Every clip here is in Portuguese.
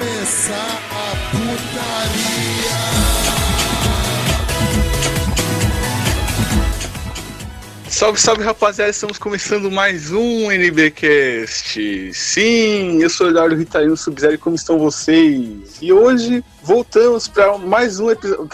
começar a putaria. Salve, salve rapaziada, estamos começando mais um NBcast. Sim, eu sou o Eduardo Ritarino Sub-Zero, como estão vocês? E hoje voltamos para mais um episódio,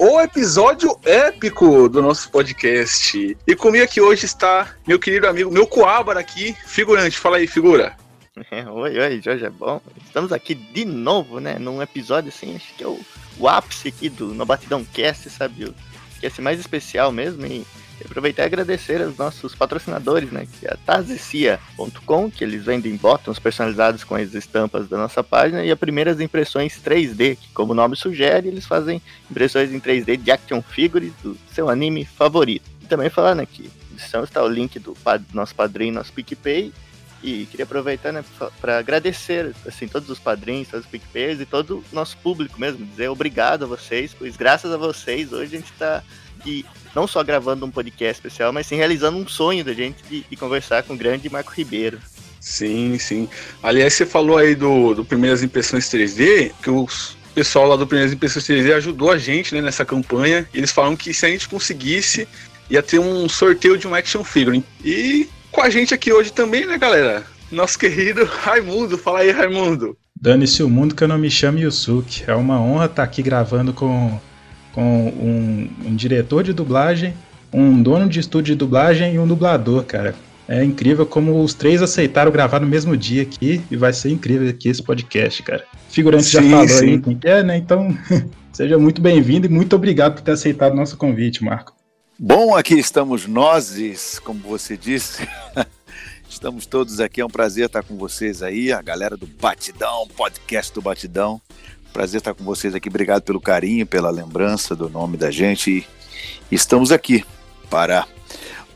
o episódio épico do nosso podcast. E comigo aqui hoje está meu querido amigo, meu coabra aqui, figurante. Fala aí, figura. oi, oi, Jorge, é bom? Estamos aqui de novo, né? Num episódio assim, acho que é o, o ápice aqui do No Batidão Cast, sabe? O cast mais especial mesmo. E aproveitar e agradecer aos nossos patrocinadores, né? Que é a Tazecia.com, que eles vendem botões personalizados com as estampas da nossa página, e a Primeiras Impressões 3D, que, como o nome sugere, eles fazem impressões em 3D de action figures do seu anime favorito. E também falar, né, que descrição está o link do nosso padrinho, nosso PicPay, e queria aproveitar, né, para agradecer, assim, todos os padrinhos, todos os PicPayers e todo o nosso público mesmo, dizer obrigado a vocês, pois graças a vocês hoje a gente está aqui não só gravando um podcast especial, mas sim realizando um sonho da gente de, de conversar com o grande Marco Ribeiro. Sim, sim. Aliás, você falou aí do, do Primeiras Impressões 3D, que o pessoal lá do Primeiras Impressões 3D ajudou a gente né, nessa campanha. Eles falaram que se a gente conseguisse, ia ter um sorteio de um action figure. E com a gente aqui hoje também, né, galera? Nosso querido Raimundo. Fala aí, Raimundo. Dane-se o mundo que eu não me chame Yusuke. É uma honra estar aqui gravando com com um, um diretor de dublagem, um dono de estúdio de dublagem e um dublador, cara. É incrível como os três aceitaram gravar no mesmo dia aqui e vai ser incrível aqui esse podcast, cara. Figurante sim, já falou sim. aí quem é, né? Então, seja muito bem-vindo e muito obrigado por ter aceitado o nosso convite, Marco. Bom, aqui estamos nós, como você disse. Estamos todos aqui, é um prazer estar com vocês aí, a galera do Batidão, podcast do Batidão. Prazer estar com vocês aqui. Obrigado pelo carinho, pela lembrança do nome da gente. E estamos aqui para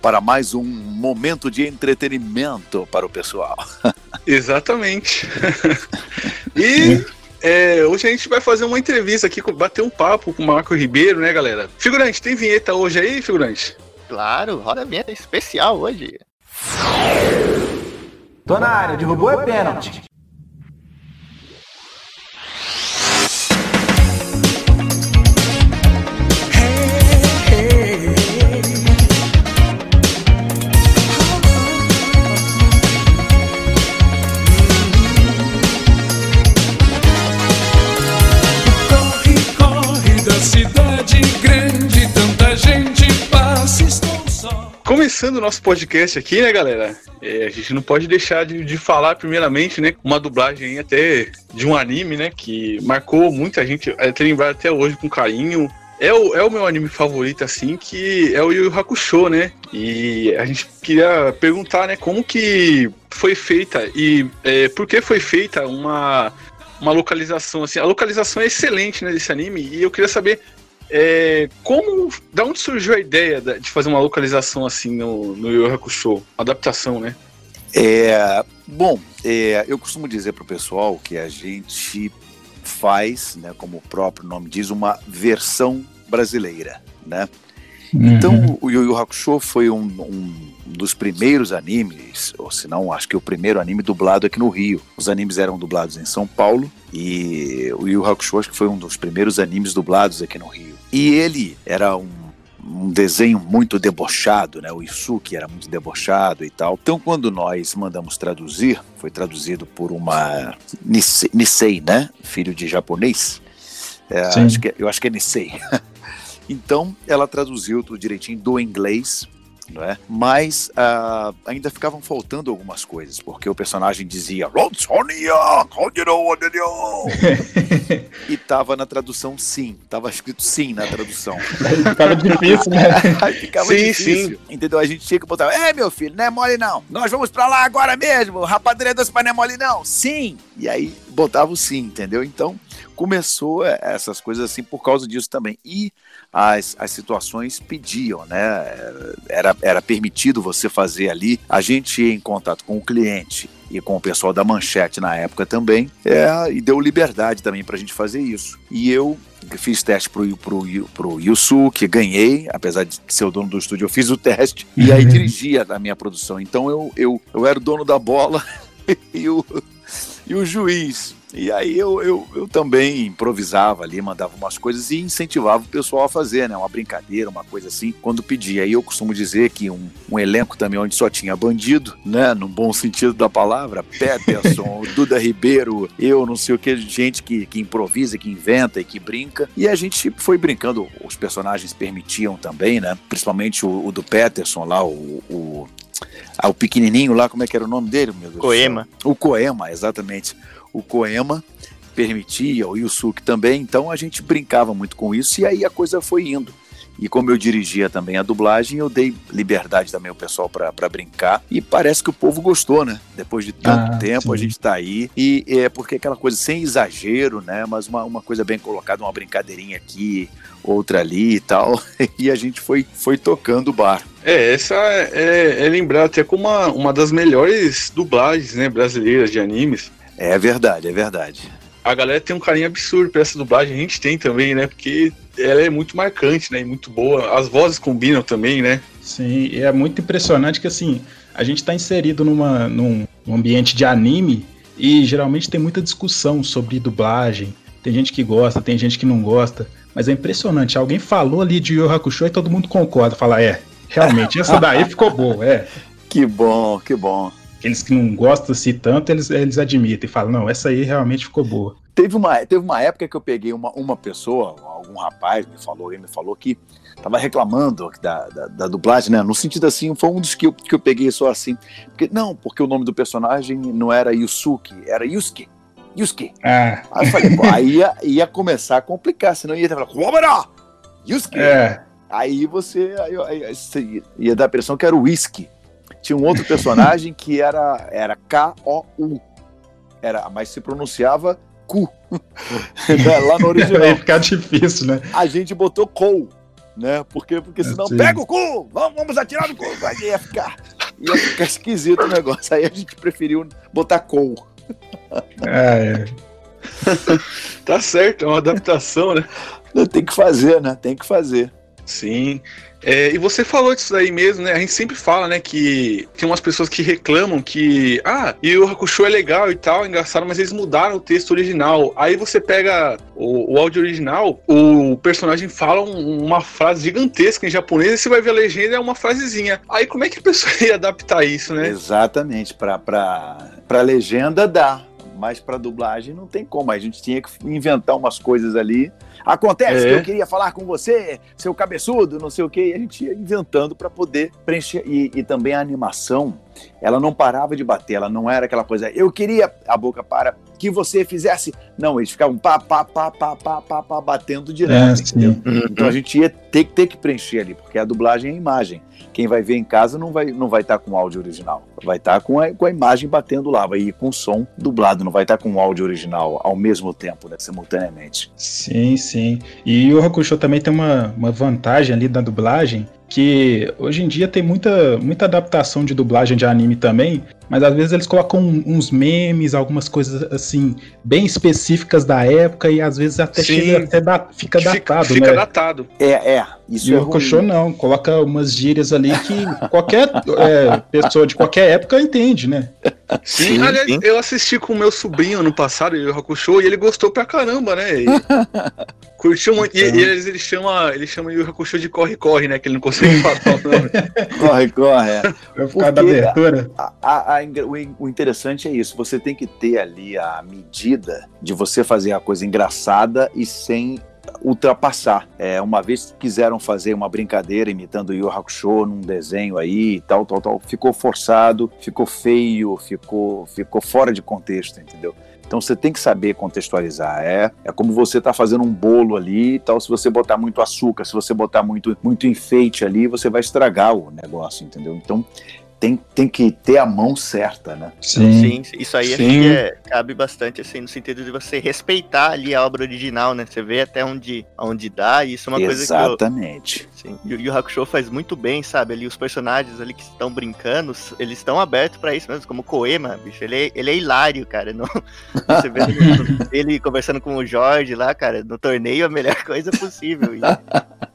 para mais um momento de entretenimento para o pessoal. Exatamente. e é, hoje a gente vai fazer uma entrevista aqui, bater um papo com o Marco Ribeiro, né, galera? Figurante, tem vinheta hoje aí, figurante? Claro, roda vinheta especial hoje. Tô na área, derrubou é pênalti. Começando o nosso podcast aqui, né, galera? É, a gente não pode deixar de, de, falar, primeiramente, né, uma dublagem até de um anime, né, que marcou muita gente, até lembrar até hoje com carinho. É o, é o meu anime favorito, assim, que é o Yu Yu Hakusho, né? E a gente queria perguntar, né, como que foi feita e é, por que foi feita uma, uma localização, assim. A localização é excelente, né, desse anime, e eu queria saber é, como, da onde surgiu a ideia de fazer uma localização assim no, no Yu Hakusho? Adaptação, né? É, bom, é, eu costumo dizer para o pessoal que a gente faz, né, como o próprio nome diz, uma versão brasileira, né? Uhum. Então, o Yu Yu Hakusho foi um, um, dos primeiros animes, ou se não, acho que o primeiro anime dublado aqui no Rio. Os animes eram dublados em São Paulo e o Yu Hakusho acho que foi um dos primeiros animes dublados aqui no Rio. E ele era um, um desenho muito debochado, né? O Isuki era muito debochado e tal. Então, quando nós mandamos traduzir, foi traduzido por uma Nisei, Nisei né? Filho de japonês. É, acho que, eu acho que é Nisei. então, ela traduziu tudo direitinho do inglês não é? Mas uh, ainda ficavam faltando algumas coisas, porque o personagem dizia e tava na tradução sim, tava escrito sim na tradução. ficava difícil, né? ficava sim, difícil. Sim. Entendeu? A gente tinha que botar, é meu filho, não é mole não. Nós vamos pra lá agora mesmo. Rapadura doce para não é mole não. Sim. E aí botava o sim, entendeu? Então começou essas coisas assim por causa disso também. E as, as situações pediam, né? Era, era permitido você fazer ali. A gente ia em contato com o cliente e com o pessoal da Manchete na época também, é, e deu liberdade também para a gente fazer isso. E eu fiz teste pro, pro, pro Yusu, que ganhei, apesar de ser o dono do estúdio, eu fiz o teste, e aí dirigia a minha produção. Então eu, eu, eu era o dono da bola e o, e o juiz. E aí eu, eu, eu também improvisava ali, mandava umas coisas e incentivava o pessoal a fazer, né? Uma brincadeira, uma coisa assim, quando pedia. Aí eu costumo dizer que um, um elenco também onde só tinha bandido, né? No bom sentido da palavra, Peterson, Duda Ribeiro, eu, não sei o que, gente que, que improvisa, que inventa e que brinca. E a gente foi brincando, os personagens permitiam também, né? Principalmente o, o do Peterson lá, o, o ah, o pequenininho lá, como é que era o nome dele, meu Deus? Coema. O Coema, exatamente. O Coema permitia, o Yusuke também, então a gente brincava muito com isso e aí a coisa foi indo. E como eu dirigia também a dublagem, eu dei liberdade também ao pessoal para brincar. E parece que o povo gostou, né? Depois de tanto Ah, tempo, sim. a gente tá aí. E é porque aquela coisa sem exagero, né? Mas uma, uma coisa bem colocada, uma brincadeirinha aqui, outra ali e tal. E a gente foi, foi tocando o bar. É, essa é, é lembrada até como uma, uma das melhores dublagens né, brasileiras de animes. É verdade, é verdade. A galera tem um carinho absurdo pra essa dublagem, a gente tem também, né? Porque ela é muito marcante, né? E muito boa. As vozes combinam também, né? Sim, e é muito impressionante que assim, a gente está inserido numa, num, ambiente de anime e geralmente tem muita discussão sobre dublagem. Tem gente que gosta, tem gente que não gosta. Mas é impressionante, alguém falou ali de Yu Yu Hakusho e todo mundo concorda. Fala, é, realmente, essa daí ficou boa, é. Que bom, que bom. Aqueles que não gostam assim tanto, eles, eles admitem e falam, não, essa aí realmente ficou boa. Teve uma, teve uma época que eu peguei uma, uma pessoa, algum rapaz me falou, ele me falou que tava reclamando da, da, da dublagem, né? No sentido assim, foi um dos que eu, que eu peguei só assim. Porque, não, porque o nome do personagem não era Yusuke, era Yusuke. Yusuke. Ah, Aí eu falei, pô, aí ia, ia começar a complicar, senão ia falar, Wabara! Yusuke! é. Aí você, aí, aí- você ia- ia dar a impressão que era o Whisky. Tinha um outro personagem que era, era K-O-U. Era, mas se pronunciava Ku. Lá no Aí original. fica difícil, né? A gente botou Kou, né? Porque, porque senão, Sim. pega o cu! Vamos, vamos atirar no cu! Aí ia ficar, ia ficar esquisito o negócio. Aí a gente preferiu botar Kou. Ah, é. Tá certo, é uma adaptação, né? Tem que fazer, né? Tem que fazer. Sim. É, e você falou disso aí mesmo, né? A gente sempre fala, né, que tem umas pessoas que reclamam que, ah, e o Hakusho é legal e tal, engraçado, mas eles mudaram o texto original. Aí você pega o, o áudio original, o personagem fala um- uma frase gigantesca em japonês, e você vai ver a legenda, é uma frasezinha. Aí como é que a pessoa ia adaptar isso, né? Exatamente. Pra, pra, pra legenda dá. Mas pra dublagem não tem como. A gente tinha que inventar umas coisas ali. Acontece É. que eu queria falar com você, seu cabeçudo, não sei o quê. E a gente ia inventando pra poder preencher. E, e também a animação, ela não parava de bater. Ela não era aquela coisa, eu queria a boca para que você fizesse. Não, eles ficavam pá, pá, pá, pá, pá, pá, pá batendo É, direto. entendeu? sim. Então a gente ia ter, ter que preencher ali, porque a dublagem é a imagem. Quem vai ver em casa não vai não vai estar com o áudio original, vai estar com a, com a imagem batendo lá, vai ir com o som dublado, não vai estar com o áudio original ao mesmo tempo, né, simultaneamente. Sim, sim. E o Hakusho também tem uma, uma vantagem ali da dublagem, que hoje em dia tem muita, muita adaptação de dublagem de anime também, mas às vezes eles colocam uns memes, algumas coisas assim, bem específicas da época, e às vezes até Sim. chega até da, fica Fica, datado, fica né? datado. É, é, isso E é o ruim. não, coloca umas gírias ali que qualquer é, pessoa de qualquer época entende, né? Sim, Sim, aliás, sim. eu assisti com o meu sobrinho no passado, o Hakusho, e ele gostou pra caramba, né? E curtiu muito. E, e eles, ele chama, ele chama o Hakusho de corre-corre, né? Que ele não consegue falar o nome. Corre, corre. é. Vai ficar da abertura. A- a- a o, o interessante é isso, você tem que ter ali a medida de você fazer a coisa engraçada e sem ultrapassar. É, uma vez quiseram fazer uma brincadeira imitando o Yu Hakusho num desenho aí e tal, tal, tal, ficou forçado, ficou feio, ficou, ficou fora de contexto, entendeu? Então você tem que saber contextualizar. É, é como você tá fazendo um bolo ali e tal. Se você botar muito açúcar, se você botar muito, muito enfeite ali, você vai estragar o negócio, entendeu? Então tem, tem que ter a mão certa, né? Sim, isso aí Sim. que é- cabe bastante, assim, no sentido de você respeitar ali a obra original, né? Você vê até onde, onde dá, e isso é uma coisa que Exatamente. Sim. E o Yu Hakusho faz muito bem, sabe? Ali os personagens ali que estão brincando, eles estão abertos pra isso mesmo, como o Koema, bicho. Ele é, ele é hilário, cara. Não- você vê ele, ele conversando com o Jorge lá, cara, no torneio, a melhor coisa possível. E,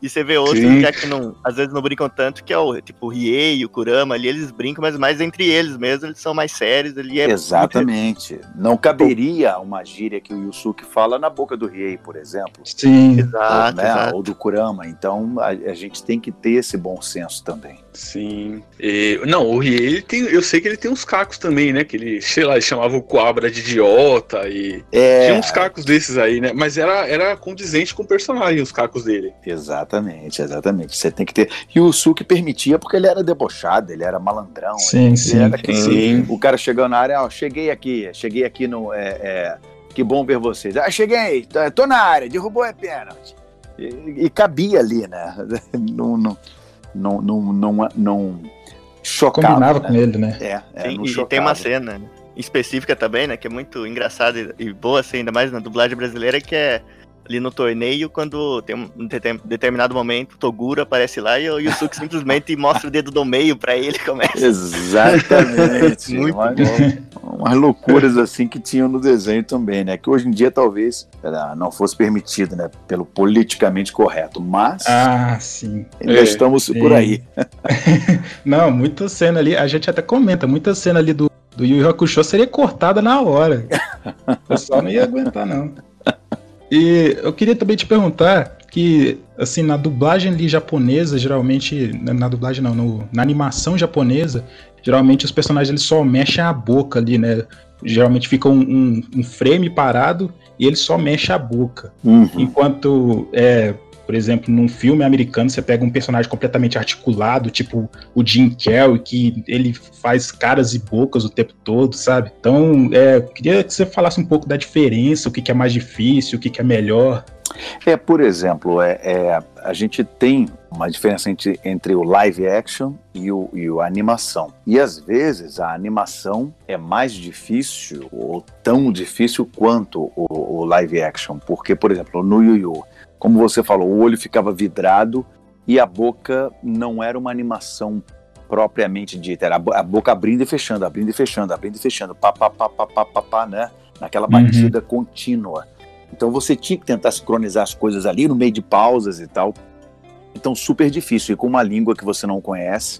E você vê outros Sim. já que não, às vezes não brincam tanto, que é o tipo o Riei e o Kurama ali, eles brincam, mas mais entre eles mesmo, eles são mais sérios, ali é Exatamente. Não caberia uma gíria que o Yusuke fala na boca do Riei, por exemplo. Sim. Exato, ou, né, exato. ou do Kurama. Então a, a gente tem que ter esse bom senso também. Sim. E- não, o Rie, ele tem. Eu sei que ele tem uns cacos também, né? Que ele, sei lá, ele chamava o Coabra de idiota e. É, Tinha uns cacos desses aí, né? Mas era, era condizente com o personagem, os cacos dele. exatamente, exatamente. Você tem que ter. E o Yusuke permitia porque ele era debochado, ele era malandrão. Sim, sim. Sim. O cara chegando na área, ó, cheguei aqui, cheguei aqui no. é, é, que bom ver vocês. Ah, cheguei, tô, tô na área, derrubou é pênalti. E, e cabia ali, né? Não, não, não, não, não, não chocava. Combinava né? com ele, né? É, é, Sim, não e chocava. tem uma cena específica também, né, que é muito engraçada e- e boa, assim, ainda mais na dublagem brasileira, que é ali no torneio, quando tem um deter- determinado momento, o Toguro aparece lá e o Yusuke simplesmente mostra o dedo do meio pra ele e começa. Exatamente. Muito Uma- umas loucuras assim que tinham no desenho também, né? Que hoje em dia talvez não fosse permitido, né? Pelo politicamente correto. Mas Ah, sim. ainda é, estamos por sim. aí. Não, muita cena ali, a gente até comenta, muita cena ali do, do Yu Yu Hakusho seria cortada na hora. O pessoal não ia aguentar, não. E eu queria também te perguntar que, assim, na dublagem ali japonesa, geralmente, na na dublagem não, no- na animação japonesa, geralmente os personagens eles só mexem a boca ali, né? Geralmente fica um, um- um frame parado e ele só mexe a boca. Uhum. Enquanto, é, por exemplo, num filme americano, você pega um personagem completamente articulado, tipo o Jim Carrey, que ele faz caras e bocas o tempo todo, sabe? Então, é, eu queria que você falasse um pouco da diferença, o que, que é mais difícil, o que, que é melhor. É, por exemplo, é, é, a gente tem uma diferença entre, entre o live action e o, e o animação. E às vezes a animação é mais difícil ou tão difícil quanto o, o live action. Porque, por exemplo, no Yu Yu, como você falou, o olho ficava vidrado e a boca não era uma animação propriamente dita, era a bo- a boca abrindo e fechando, abrindo e fechando, abrindo e fechando, pá, pá, pá, pá, pá, pá, pá né? Naquela Uhum. batida contínua. Então você tinha que tentar sincronizar as coisas ali no meio de pausas e tal. Então super difícil e com uma língua que você não conhece,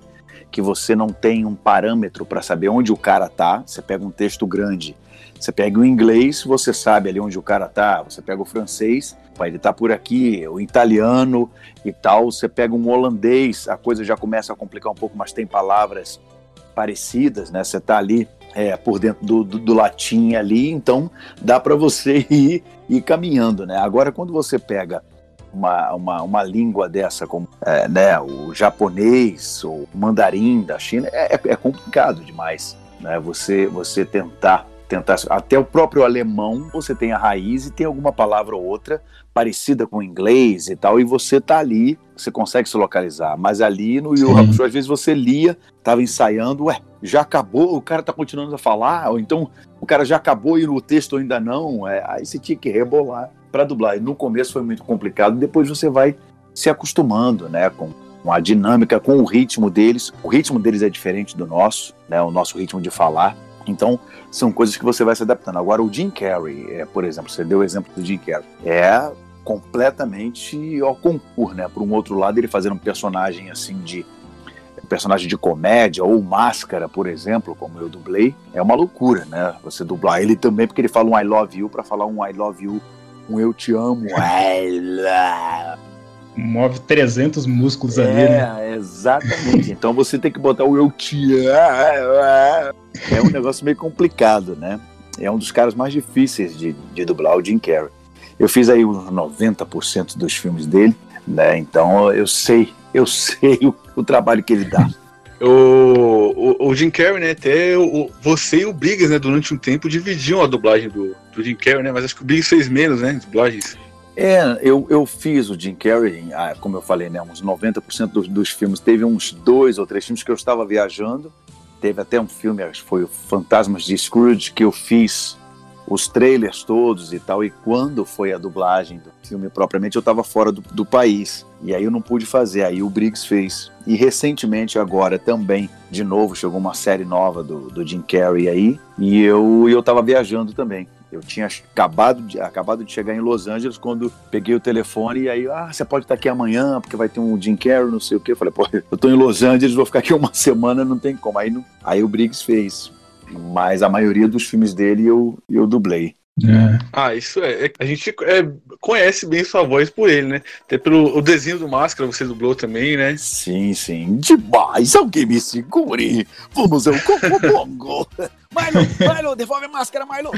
que você não tem um parâmetro para saber onde o cara tá. Você pega um texto grande, você pega o inglês, você sabe ali onde o cara tá. Você pega o francês, vai ele tá por aqui, o italiano e tal. Você pega um holandês, a coisa já começa a complicar um pouco, mas tem palavras parecidas, né? Você tá ali é, por dentro do, do, do latim ali, então dá para você ir, ir caminhando, né? Agora, quando você pega uma, uma, uma língua dessa, como é, né, o japonês ou o mandarim da China, é, é complicado demais, né? Você, você tentar tentar até o próprio alemão você tem a raiz e tem alguma palavra ou outra parecida com o inglês e tal e você tá ali você consegue se localizar mas ali no Yu Hakusho às vezes você lia tava ensaiando ué já acabou o cara tá continuando a falar ou então o cara já acabou e o texto ainda não é, aí você tinha que rebolar para dublar e no começo foi muito complicado depois você vai se acostumando né com com a dinâmica, com o ritmo deles. O ritmo deles é diferente do nosso, né? O nosso ritmo de falar. Então, são coisas que você vai se adaptando. Agora, o Jim Carrey, é, por exemplo, você deu o exemplo do Jim Carrey, é completamente ao concurso, né? Por um outro lado, ele fazer um personagem assim de personagem de comédia ou máscara, por exemplo, como eu dublei, é uma loucura, né? Você dublar ele também porque ele fala um I love you para falar um I love you, um eu te amo. I love Move 300 músculos ali, né? é, exatamente. Então você tem que botar o eu te amo. É um negócio meio complicado, né? É um dos caras mais difíceis de, de dublar, o Jim Carrey. Eu fiz aí uns 90% dos filmes dele, né? Então eu sei, eu sei o, o trabalho que ele dá. O, o, o Jim Carrey, né? Até o, você e o Biggs, né? Durante um tempo dividiam a dublagem do, do Jim Carrey, né? Mas acho que o Biggs fez menos, né? Dublagens. É, eu, eu fiz o Jim Carrey, ah, como eu falei, né, uns 90% dos, dos filmes. Teve uns dois ou três filmes que eu estava viajando. Teve até um filme, acho que foi o Fantasmas de Scrooge, que eu fiz os trailers todos e tal. E quando foi a dublagem do filme propriamente, eu estava fora do, do país. E aí eu não pude fazer, aí o Briggs fez. E recentemente, agora também, de novo, chegou uma série nova do, do Jim Carrey aí. E eu, eu viajando também. Eu tinha acabado de, acabado de chegar em Los Angeles quando peguei o telefone e aí, ah, você pode estar aqui amanhã porque vai ter um Jim Carrey, não sei o quê. Eu falei, pô, eu tô em Los Angeles, vou ficar aqui uma semana, não tem como. Aí, não, aí o Briggs fez. Mas a maioria dos filmes dele eu, eu dublei. É. Ah, isso é. A gente é, conhece bem sua voz por ele, né? Até pelo o desenho do Máscara você dublou também, né? Sim, sim. Demais. Alguém me segure. Vamos ao Bongo. Milo, Milo, devolve a máscara, Milo.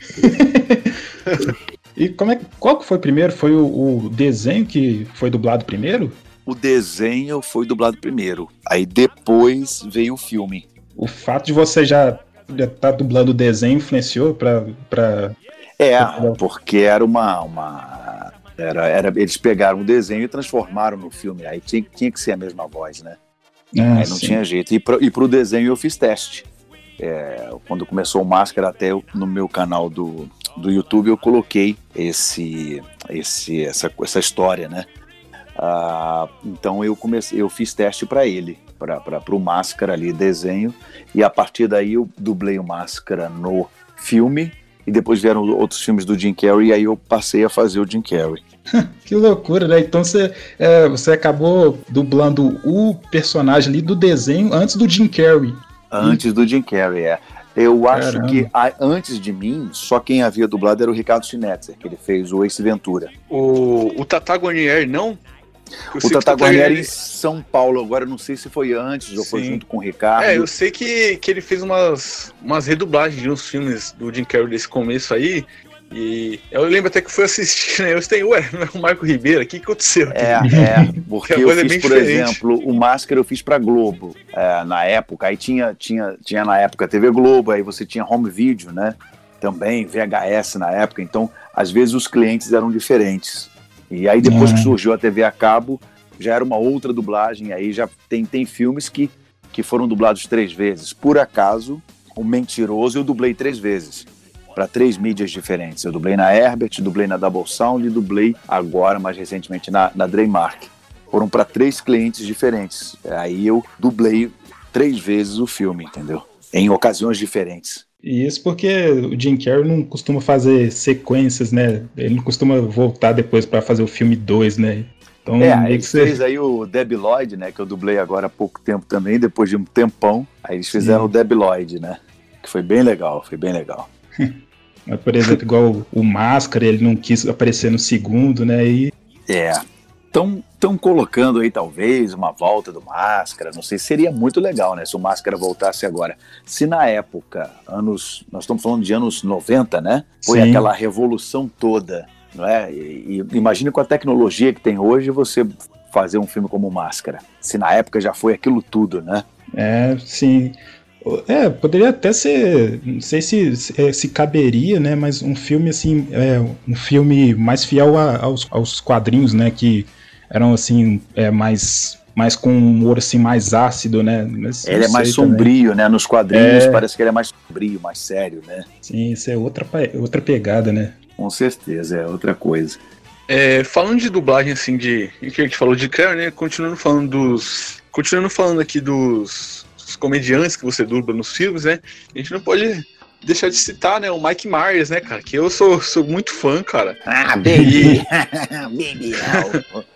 e como é, qual que foi primeiro? Foi o, o desenho que foi dublado primeiro? O desenho foi dublado primeiro. Aí depois veio o filme. O fato de você já já tá dublando o desenho influenciou pra. pra é, porque era uma. uma era, era, eles pegaram o desenho e transformaram no filme. Aí tinha, tinha que ser a mesma voz, né? Ah, aí não sim. tinha jeito. E, pro, e pro desenho eu fiz teste. É, quando começou o Máscara, até eu, no meu canal do, do YouTube, eu coloquei esse, esse, essa, essa história, né? Ah, então eu comecei, eu fiz teste para ele para o Máscara ali, desenho, e a partir daí eu dublei o Máscara no filme, e depois vieram outros filmes do Jim Carrey, e aí eu passei a fazer o Jim Carrey. que loucura, né? Então você, é, você acabou dublando o personagem ali do desenho antes do Jim Carrey. Antes do Jim Carrey, é. Eu acho Caramba. que a, antes de mim, só quem havia dublado era o Ricardo Schnetzer, que ele fez o Ace Ventura. O, o Tata Guarnier, não? O Tata Guarnieri em São Paulo, agora não sei se foi antes ou foi junto com o Ricardo. É, eu sei que, que ele fez umas, umas redublagens de uns filmes do Jim Carrey desse começo aí. E eu lembro até que fui assistir, né? Eu tenho, ué, o Marco Ribeiro, o que aconteceu? É, é, porque eu fiz, é por diferente. exemplo, o Máscara eu fiz pra Globo é, na época. Aí tinha, tinha, tinha na época TV Globo, aí você tinha home video, né? Também, VHS na época. Então, às vezes os clientes eram diferentes. E aí depois que uhum. surgiu a TV a cabo, já era uma outra dublagem, aí já tem, tem filmes que, que foram dublados três vezes. Por acaso, O Mentiroso eu dublei três vezes, para três mídias diferentes. Eu dublei na Herbert, dublei na Double Sound e dublei agora, mais recentemente, na, na Dreymark. Foram para três clientes diferentes. Aí eu dublei três vezes o filme, entendeu? Em ocasiões diferentes. E isso porque o Jim Carrey não costuma fazer sequências, né? Ele não costuma voltar depois para fazer o filme 2, né? Então, é, ele você... fez aí o Debi Lloyd, né? Que eu dublei agora há pouco tempo também, depois de um tempão. Aí eles fizeram Sim. o Debi Lloyd, né? Que foi bem legal, foi bem legal. Mas, por exemplo, igual o Máscara, ele não quis aparecer no segundo, né? E... É, estão colocando aí talvez uma volta do Máscara, não sei, seria muito legal, né, se o Máscara voltasse agora. Se na época, anos, nós estamos falando de anos 90, né, foi Sim. aquela revolução toda, não é? E, e imagine com a tecnologia que tem hoje você fazer um filme como Máscara. Se na época já foi aquilo tudo, né? É, sim. É, poderia até ser, não sei se, se, se caberia, né, mas um filme assim, é, um filme mais fiel a, aos, aos quadrinhos, né, que eram assim, é, mais mais com um humor assim mais ácido, né? Mas, ele é mais sombrio, também. né? Nos quadrinhos é... parece que ele é mais sombrio, mais sério, né? Sim, isso é outra, outra pegada, né? Com certeza, é outra coisa. É, falando de dublagem, assim, de. que a gente falou de Claire, né? Continuando falando dos. Continuando falando aqui dos, dos, comediantes que você dubla nos filmes, né? A gente não pode deixar de citar, né? O Mike Myers, né, cara? Que eu sou, sou muito fã, cara. Ah, baby! baby!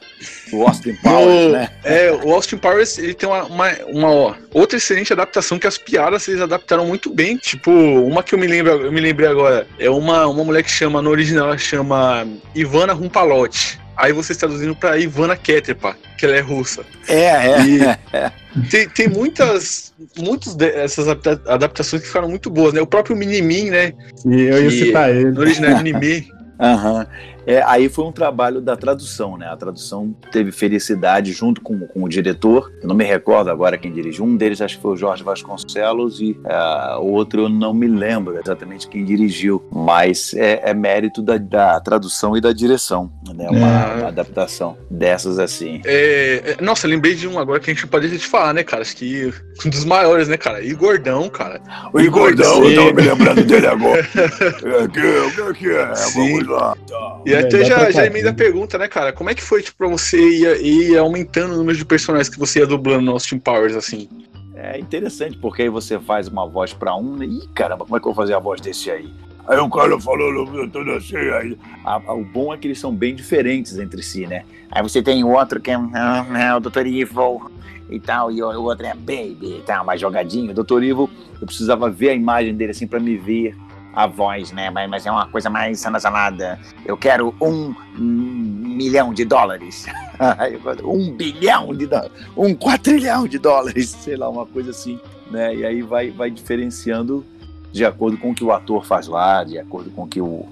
O Austin Powers, o, né? É, o Austin Powers, ele tem uma, uma, uma ó, outra excelente adaptação que as piadas eles adaptaram muito bem. Tipo, uma que eu me lembro, eu me lembrei agora, é uma, uma mulher que chama, no original, ela chama Ivana Rumpalotti. Aí você traduzindo pra Ivana Ketepa, que ela é russa. É, é. E é. Tem, tem muitas, muitas dessas adaptações que ficaram muito boas, né? O próprio Minimin, né? E eu ia citar ele. No original Minimin. Aham. Uhum. É, aí foi um trabalho da tradução, né? A tradução teve felicidade junto com, com o diretor. Eu não me recordo agora quem dirigiu. Um deles acho que foi o Jorge Vasconcelos e uh, o outro eu não me lembro exatamente quem dirigiu. Mas é, é mérito da, da, tradução e da direção, né? Uma, é. uma adaptação dessas assim. É, é, nossa, lembrei de um agora que a gente pode te falar, né, cara? Acho que um dos maiores, né, cara? Igordão, cara. O Igordão, eu tava me lembrando dele agora. é, que, é, que é? Vamos lá. E até já, já emenda a pergunta, né, cara? Como é que foi, tipo, pra você ir, ir aumentando o número de personagens que você ia dublando no Austin Powers, assim? É interessante, porque aí você faz uma voz para um, e caramba, como é que eu vou fazer a voz desse aí? Aí o cara falou tudo assim. Aí, a, a, o bom é que eles são bem diferentes entre si, né? Aí você tem o outro que é, é o Dr. Evil e tal, e o outro é Baby e tal, mais jogadinho. O Dr. Evil, eu precisava ver a imagem dele assim para me ver a voz, né? Mas, mas é uma coisa mais anasalada. Eu quero um milhão de dólares. um bilhão de dólares. Um quatrilhão de dólares. Sei lá, uma coisa assim. Né? E aí vai, vai diferenciando de acordo com o que o ator faz lá, de acordo com o que o,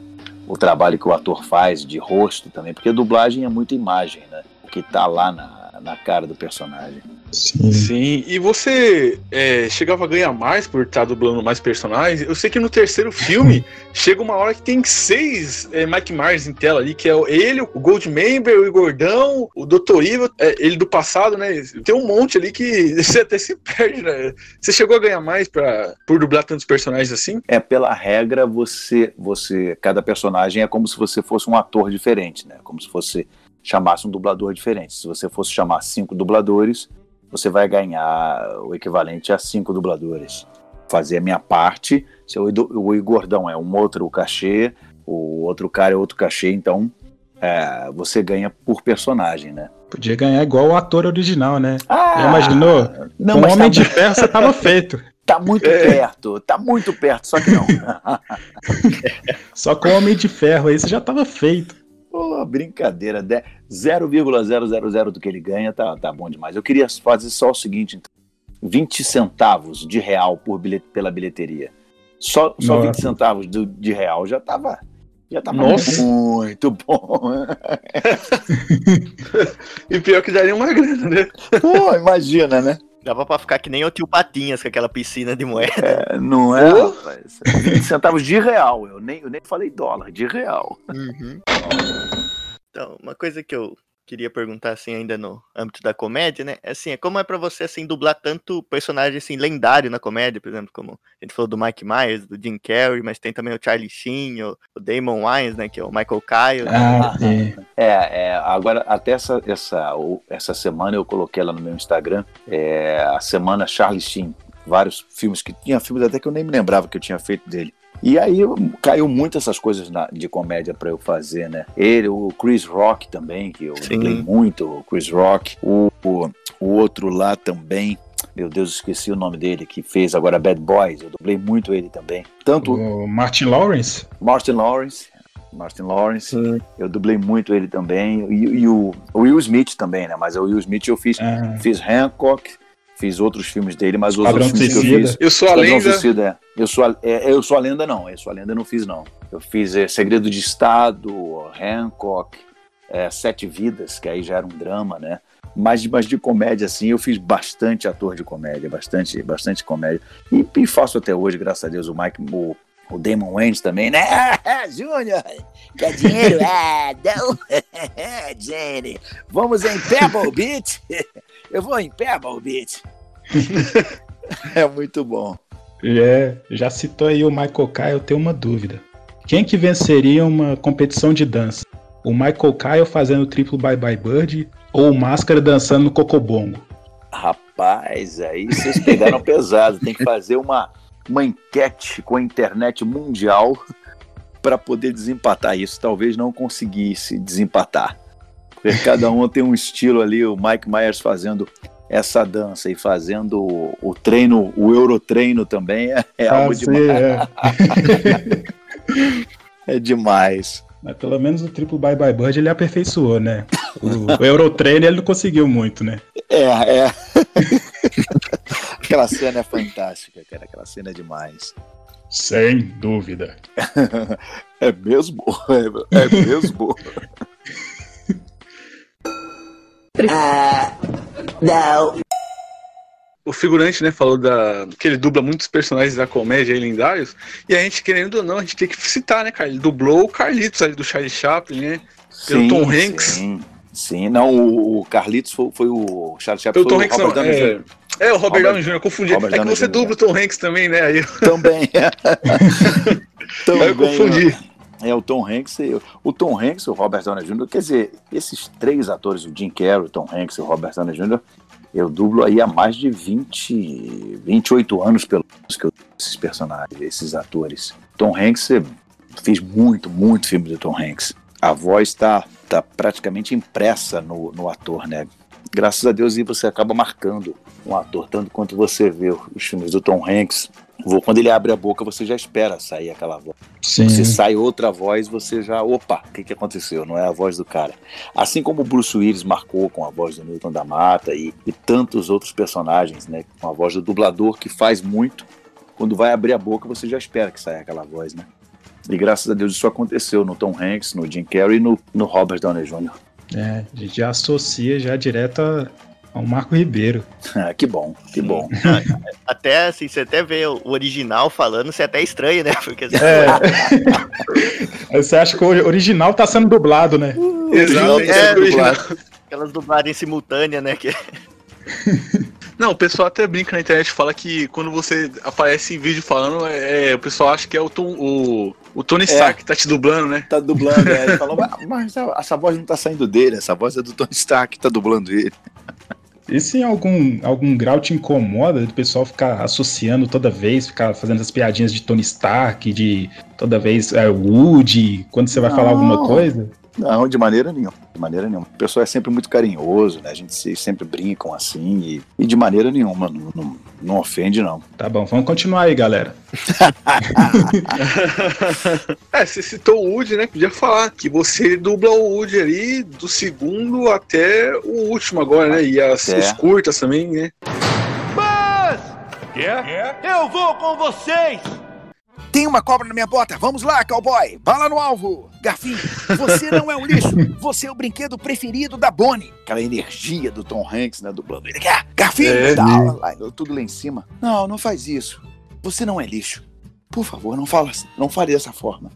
o trabalho que o ator faz de rosto também. Porque a dublagem é muita imagem, né? O que tá lá na, na cara do personagem. Sim. Sim. E você é, chegava a ganhar mais por estar dublando mais personagens? Eu sei que no terceiro filme chega uma hora que tem seis é, Mike Myers em tela ali, que é ele, o Goldmember, o Gordão, o Dr. Evil, é, ele do passado, né? Tem um monte ali que você até se perde, né? Você chegou a ganhar mais pra, por dublar tantos personagens assim? É, pela regra, você, você. Cada personagem é como se você fosse um ator diferente, né? Como se fosse chamasse um dublador diferente. Se você fosse chamar cinco dubladores, você vai ganhar o equivalente a cinco dubladores. Fazer a minha parte, se o, o Gordão é um outro cachê, o outro cara é outro cachê, então é, você ganha por personagem, né? Podia ganhar igual o ator original, né? Ah, Já imaginou? Não, com Homem tá... de Ferro você tava feito. Tá muito é. perto, tá muito perto, só que não. só com o Homem de Ferro aí você já tava feito. Pô, brincadeira. 0,000 do que ele ganha tá, tá bom demais. Eu queria fazer só o seguinte, então. 20 centavos de real por bilhete, pela bilheteria. Só, só 20 centavos do, de real já tava, já tava Nossa. muito bom. e pior que daria uma grana, né? Pô, imagina, né? Dava pra ficar que nem o tio Patinhas com aquela piscina de moeda. É, não é, oh. rapaz? 20 centavos de real. Eu nem, eu nem falei dólar, de real. Uhum. Então, uma coisa que eu queria perguntar assim ainda no âmbito da comédia, né? É assim, é como é para você assim dublar tanto personagem assim lendário na comédia, por exemplo, como a gente falou do Mike Myers, do Jim Carrey, mas tem também o Charlie Sheen, o, o Damon Wayans, né, que é o Michael Kyle. Ah, né? é, é, agora até essa essa essa semana eu coloquei lá no meu Instagram, é, a semana Charlie Sheen, vários filmes que tinha filmes até que eu nem me lembrava que eu tinha feito dele. E aí caiu muito essas coisas na, de comédia para eu fazer, né? Ele, o Chris Rock também, que eu dublei muito, o Chris Rock, o, o, o, outro lá também. Meu Deus, esqueci o nome dele, que fez agora Bad Boys. Eu dublei muito ele também. Tanto. O Martin Lawrence? Martin Lawrence. Martin Lawrence, Sim. eu dublei muito ele também, e, e o, o, Will Smith também, né? Mas o Will Smith eu fiz, ah. fiz Hancock, Fiz outros filmes dele, mas os outros filmes que eu fiz. Eu sou a lenda. Suicida, é. Eu sou a, é, eu sou a lenda, não. Eu sou a lenda, não fiz, não. Eu fiz é, Segredo de Estado, Hancock, é, Sete Vidas, que aí já era um drama, né? Mas, mas de comédia, assim, eu fiz bastante ator de comédia, bastante, bastante comédia. E, e faço até hoje, graças a Deus, o Mike, o, o Damon Wayans também, né? Júnior, quer dinheiro? ah, não. Jenny, vamos em Pebble Beach? Eu vou em Pebble Beach. é muito bom. É, já citou aí o Michael Kyle, eu tenho uma dúvida. Quem que venceria uma competição de dança? O Michael Kyle fazendo o triplo Bye Bye Bird ou o Máscara dançando no Cocobongo? Rapaz, aí vocês pegaram pesado. Tem que fazer uma, uma enquete com a internet mundial para poder desempatar isso. Talvez não conseguisse desempatar. Cada um tem um estilo ali, o Mike Myers fazendo essa dança e fazendo o, o treino, o Eurotreino também é, é ah, algo sim, demais. É. é. demais. Mas pelo menos o triplo Bye Bye Bird ele aperfeiçoou, né? O, o Eurotreino ele não conseguiu muito, né? É, é. Aquela cena é fantástica, cara. Aquela cena é demais. Sem dúvida. é mesmo? É, é mesmo? Ah, não. O figurante, né, falou da, que ele dubla muitos personagens da comédia e lendários, e a gente, querendo ou não, a gente tem que citar, né, cara? Ele dublou o Carlitos ali do Charlie Chaplin, né? Pelo sim, Tom Hanks. Sim, sim. Não, o Carlitos foi, foi o Charlie Chaplin. Pelo Tom Hanks, não, é... É, o Robert, Robert Downey Jr., confundi. Robert é que você Jr. dubla o Tom Hanks também, né? Aí eu... Também. também. Aí eu confundi. É o Tom Hanks, o Tom Hanks, o Robert Downey Jr. Quer dizer, esses três atores, o Jim Carrey, o Tom Hanks e o Robert Downey Jr., eu dublo aí há mais de 20, 28 anos pelo menos que eu esses personagens, esses atores. Tom Hanks, fiz muito, muito filme do Tom Hanks. A voz está tá praticamente impressa no, no ator, né? Graças a Deus e você acaba marcando um ator, tanto quanto você vê os filmes do Tom Hanks. Quando ele abre a boca, você já espera sair aquela voz. Sim. Se sai outra voz, você já. Opa, o que, que aconteceu? Não é a voz do cara. Assim como o Bruce Willis marcou com a voz do Newton da Mata e, e tantos outros personagens, né? Com a voz do dublador que faz muito. Quando vai abrir a boca, você já espera que saia aquela voz, né? E graças a Deus isso aconteceu no Tom Hanks, no Jim Carrey e no, no Robert Downey Jr. É, a gente já associa já direto a- ao Marco Ribeiro. Ah, que bom, que bom. Até assim, você até vê o original falando, você até estranha, né? Porque assim, É. Você acha que o original tá sendo dublado, né? Exato, é, é, original. aquelas dublagens simultâneas, né? Que... Não, o pessoal até brinca na internet fala que quando você aparece em vídeo falando, é, o pessoal acha que é o, Tom, o, o Tony Stark que tá te dublando, né? Tá dublando, é. Ele falou, "Ah, mas essa, essa voz não tá saindo dele, essa voz é do Tony Stark que tá dublando ele. Isso em algum, algum grau te incomoda do pessoal ficar associando toda vez, ficar fazendo as piadinhas de Tony Stark, de toda vez é, Woody, quando você vai falar alguma Não. coisa? Não, de maneira nenhuma. De maneira nenhuma. O pessoal é sempre muito carinhoso, né? A gente se- sempre brincam assim e, e de maneira nenhuma. Não, não, não ofende, não. Tá bom, vamos continuar aí, galera. É, você citou o Woody, né? Podia falar que você dubla o Woody ali do segundo até o último agora, né? E as, É. os curtas também, né? Eu vou com vocês! Tem uma cobra na minha bota. Vamos lá, cowboy. Bala no alvo. Garfinho, você não é um lixo. Você é o brinquedo preferido da Bonnie. Aquela energia do Tom Hanks, né? Dublando ele. "Ah, Garfinho, É. tal, lá, tudo lá em cima. Não, não faz isso. Você não é lixo. Por favor, não fala, assim- não fale dessa forma.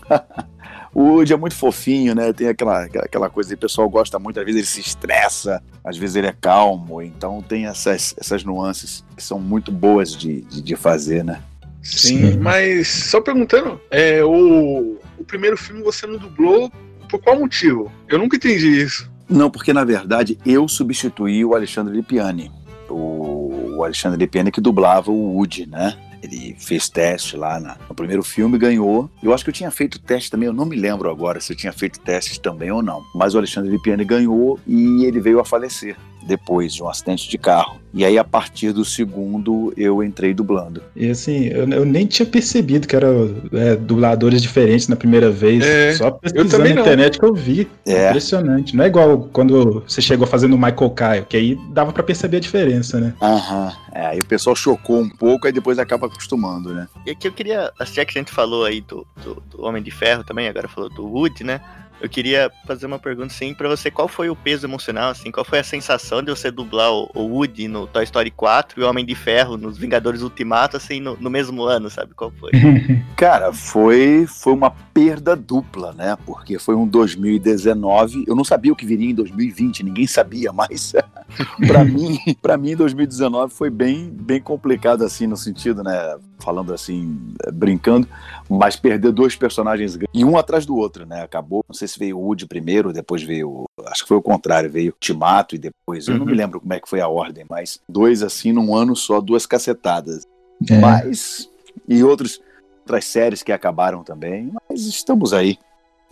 o Woody é muito fofinho, né? Tem aquela, aquela coisa que o pessoal gosta muito, às vezes ele se estressa, às vezes ele é calmo, então tem essas, essas nuances que são muito boas de, de, de fazer, né? Sim, Sim. mas só perguntando, é, o, o primeiro filme você não dublou por qual motivo? Eu nunca entendi isso. Não, porque na verdade eu substituí o Alexandre Lipiani. O, o Alexandre Lipiani que dublava o Woody, né? Ele fez teste lá na- no primeiro filme, ganhou. Eu acho que eu tinha feito teste também, eu não me lembro agora se eu tinha feito testes também ou não. Mas o Alexandre Lipiani ganhou e ele veio a falecer depois de um acidente de carro. E aí, a partir do segundo, eu entrei dublando. E assim, eu, eu nem tinha percebido que eram é, dubladores diferentes na primeira vez. É, Só pesquisando na internet que eu vi. É. Impressionante. Não é igual quando você chegou fazendo o Michael Caio, que aí dava pra perceber a diferença, né? Aham. É, aí o pessoal chocou um pouco, aí depois acaba acostumando, né? E aqui eu queria, já que a gente falou aí do, do, do Homem de Ferro também, agora falou do Woody, né? Eu queria fazer uma pergunta assim pra você, qual foi o peso emocional, assim, qual foi a sensação de você dublar o, o Woody no Toy Story 4 e o Homem de Ferro nos Vingadores Ultimato, assim, no, no mesmo ano, sabe? Qual foi? Cara, foi, foi uma perda dupla, né? Porque foi um 2019. Eu não sabia o que viria em 2020, ninguém sabia, mas para mim, para mim 2019 foi bem, bem complicado assim no sentido, né? Falando assim, brincando, mas perder dois personagens grandes, e um atrás do outro, né? Acabou. Não sei se veio o Woody primeiro, depois veio, acho que foi o contrário, veio Timato e depois, eu não Uhum. me lembro como é que foi a ordem, mas dois assim num ano só, duas cacetadas. É. Mas e outros outras séries que acabaram também, mas estamos aí.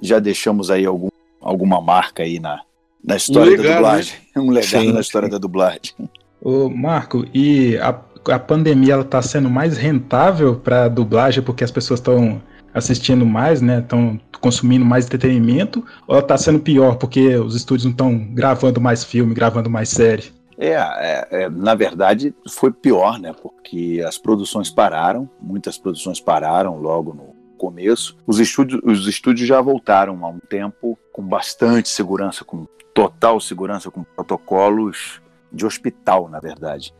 Já deixamos aí algum, alguma marca aí na, na história legado, da dublagem. Um legado Sim, na história da dublagem. Ô, Marco, e a, a pandemia ela tá sendo mais rentável pra dublagem porque as pessoas estão assistindo mais, né? Estão consumindo mais entretenimento, ou ela tá sendo pior porque os estúdios não estão gravando mais filme, gravando mais série? É, é, é, na verdade foi pior, né? Porque as produções pararam, muitas produções pararam logo no começo. Os estúdios, os estúdios já voltaram há um tempo com bastante segurança, com total segurança, com protocolos de hospital, na verdade.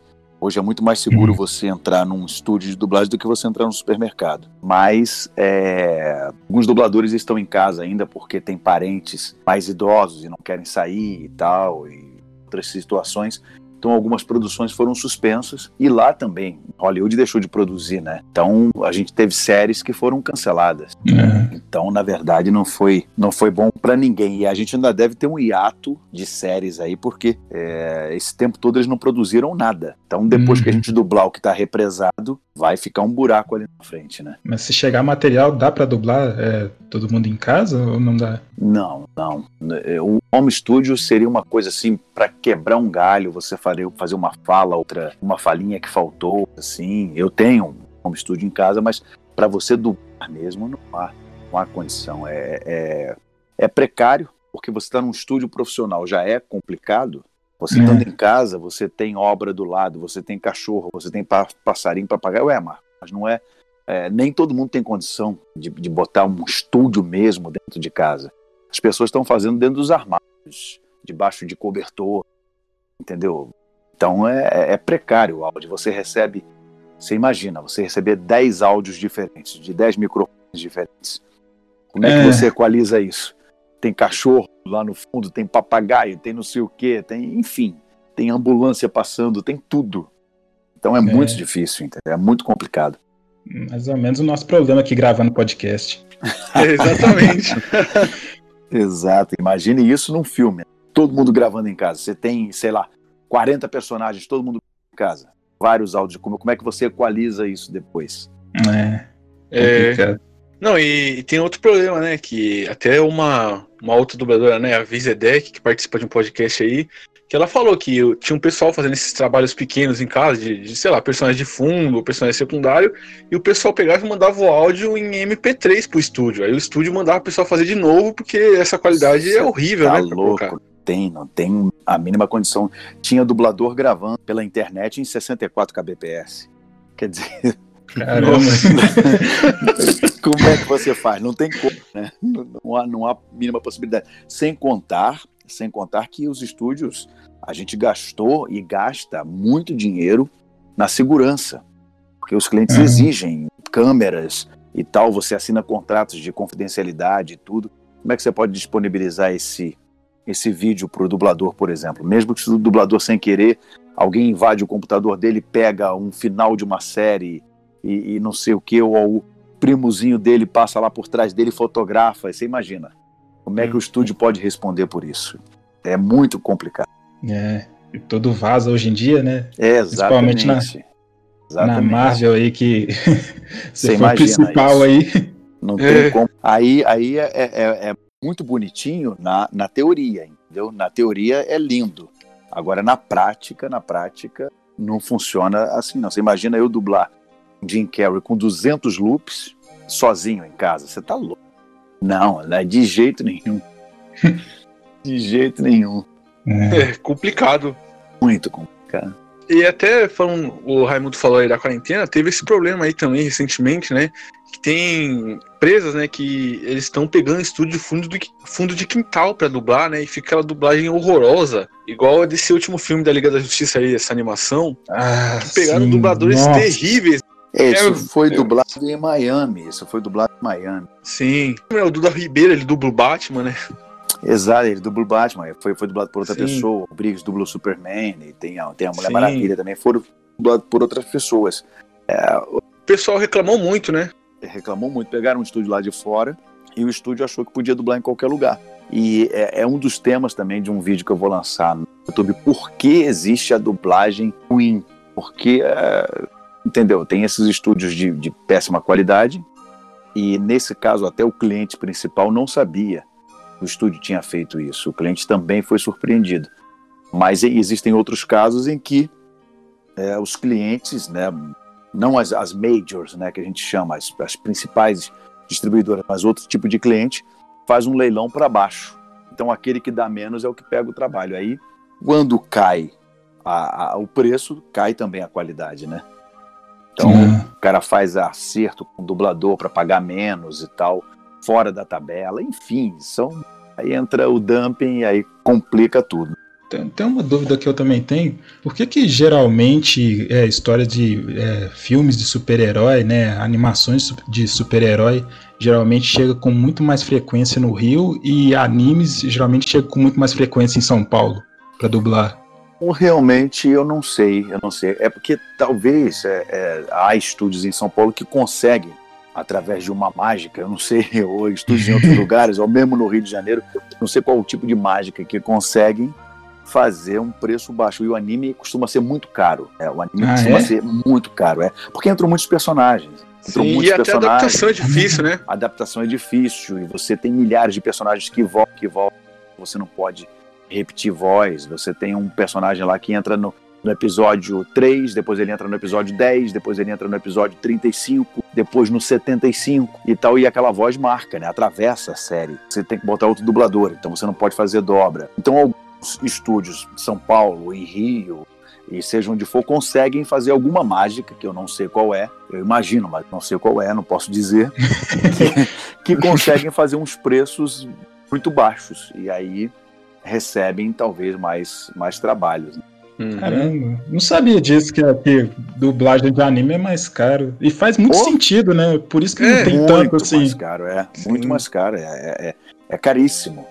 Hoje é muito mais seguro Uhum. você entrar num estúdio de dublagem do que você entrar no supermercado. Mas é, alguns dubladores estão em casa ainda porque tem parentes mais idosos e não querem sair e tal, e outras situações. Então algumas produções foram suspensas e lá também Hollywood deixou de produzir, né? Então a gente teve séries que foram canceladas. É. Então, na verdade, não foi, não foi bom para ninguém. E a gente ainda deve ter um hiato de séries aí, porque é, esse tempo todo eles não produziram nada. Então, depois Uhum. que a gente dublar o que está represado, vai ficar um buraco ali na frente, né? Mas se chegar material, dá pra dublar é, todo mundo em casa ou não dá? Não, não. O home studio seria uma coisa assim para quebrar um galho, você fazer uma fala, outra, uma falinha que faltou, assim. Eu tenho um home studio em casa, mas para você dublar mesmo não há, não há condição. É, é, é precário, porque você está num estúdio profissional, já é complicado. Você estando É. em casa, você tem obra do lado, você tem cachorro, você tem pa- passarinho para pagar. Ué, Marco, mas não é, é, Nem todo mundo tem condição de, de botar um estúdio mesmo dentro de casa. As pessoas estão fazendo dentro dos armários, debaixo de cobertor, entendeu? Então é, é precário o áudio. Você recebe, você imagina, você receber 10 áudios diferentes, de 10 microfones diferentes. Como é, É. que você equaliza isso? Tem cachorro lá no fundo, tem papagaio, tem não sei o quê, tem, enfim, tem ambulância passando, tem tudo. Então é, É. muito difícil, entendeu? É muito complicado. Mais ou menos o nosso problema aqui gravando podcast. Exatamente. Exato. Imagine isso num filme. Todo mundo gravando em casa. Você tem, sei lá, 40 personagens, todo mundo em casa. Vários áudios. Como, como é que você equaliza isso depois? É. É. Não, e, e tem outro problema, né? Que até uma, uma outra dubladora, né? A Vizedec, que participa de um podcast aí, que ela falou que tinha um pessoal fazendo esses trabalhos pequenos em casa, de, de, sei lá, personagem de fundo, personagem secundário, e o pessoal pegava e mandava o áudio em MP3 pro estúdio. Aí o estúdio mandava o pessoal fazer de novo, porque essa qualidade é horrível, tá né? louco. Tem, não tem a mínima condição. Tinha dublador gravando pela internet em 64 kbps. Quer dizer, Caramba. como é que você faz? Não tem como, né? Não, não há, não há mínima possibilidade. Sem contar, sem contar que os estúdios, a gente gastou e gasta muito dinheiro na segurança. Porque os clientes Uhum. exigem câmeras e tal, você assina contratos de confidencialidade e tudo. Como é que você pode disponibilizar esse, esse vídeo para o dublador, por exemplo? Mesmo que o dublador, sem querer, alguém invade o computador dele, pega um final de uma série e, e não sei o que, ou o primozinho dele passa lá por trás dele e fotografa. Você imagina como é que o estúdio pode responder por isso? É muito complicado. É. E todo vaza hoje em dia, né? É, Principalmente exatamente. Na Exatamente. Marvel aí que Você você foi o principal isso. aí. Não É. tem como. Aí, aí é, é- é muito bonitinho na, na teoria, entendeu? Na teoria é lindo. Agora, na prática, na prática, não funciona assim, não. Você imagina eu dublar Jim Carrey com 200 loops sozinho em casa. Você tá louco. Não, não é de jeito nenhum. de jeito nenhum. É. É complicado. Muito complicado. E até falando, o Raimundo falou aí da quarentena, teve esse problema aí também recentemente, né? Que tem empresas, né, que eles estão pegando estúdio fundo, do, fundo de quintal pra dublar, né? E fica aquela dublagem horrorosa, igual a desse último filme da Liga da Justiça aí, essa animação. Ah, Que pegaram sim. dubladores Nossa. terríveis. É, Isso É, foi é. dublado em Miami. Isso foi dublado em Miami. Sim. O Duda Ribeiro, ele dubla o Batman, né? Exato, ele dubla o Batman, foi, foi dublado por outra Sim. pessoa, o Briggs dubla o Superman, e tem a, tem a Mulher Sim. Maravilha também, foram dublados por outras pessoas. É, O pessoal reclamou muito, né? reclamou muito, pegaram um estúdio lá de fora e o estúdio achou que podia dublar em qualquer lugar. E é, é um dos temas também de um vídeo que eu vou lançar no YouTube, por que existe a dublagem ruim? Porque, é, entendeu, tem esses estúdios de, de péssima qualidade e nesse caso até o cliente principal não sabia que o estúdio tinha feito isso. O cliente também foi surpreendido. Mas existem outros casos em que é, os clientes, né, não as, as majors, né, que a gente chama, as, as principais distribuidoras, mas outro tipo de cliente, faz um leilão para baixo. Então aquele que dá menos é o que pega o trabalho. Aí, quando cai a- a- o preço, cai também a qualidade, né? Então Ah. o cara faz acerto com o dublador para pagar menos e tal, fora da tabela, enfim, são aí entra o dumping e aí complica tudo. Tem, tem uma dúvida que eu também tenho. Por que que geralmente é, história de é, filmes de super-herói, né, animações de super-herói, geralmente chega com muito mais frequência no Rio e animes geralmente chega com muito mais frequência em São Paulo para dublar? Realmente eu não sei, eu não sei. É porque talvez é, é, há estúdios em São Paulo que conseguem, através de uma mágica, eu não sei, ou estúdios em outros lugares, ou mesmo no Rio de Janeiro, não sei qual o tipo de mágica que conseguem fazer um preço baixo. E o anime costuma ser muito caro. É, o anime Ah, costuma é? ser muito caro, é. Porque entram muitos personagens. Entram Sim, muitos e até a personagens. adaptação é difícil, né? A adaptação é difícil e você tem milhares de personagens que voltam, que voltam. Você não pode repetir voz. Você tem um personagem lá que entra no, no episódio 3, depois ele entra no episódio 10, depois ele entra no episódio 35, depois no 75 e tal. E aquela voz marca, né? Atravessa a série. Você tem que botar outro dublador, então você não pode fazer dobra. Então alguns estúdios, São Paulo e Rio, e seja onde for, conseguem fazer alguma mágica, que eu não sei qual é, eu imagino, mas não sei qual é, não posso dizer, que, que conseguem fazer uns preços muito baixos. E aí recebem talvez mais, mais trabalhos. né? Uhum. Caramba, não sabia disso, que, que dublagem de anime é mais caro. E faz muito Pô. sentido, né? Por isso que É, não tem muito tanto assim. mais caro, é. Muito mais caro, é, é, é- é caríssimo.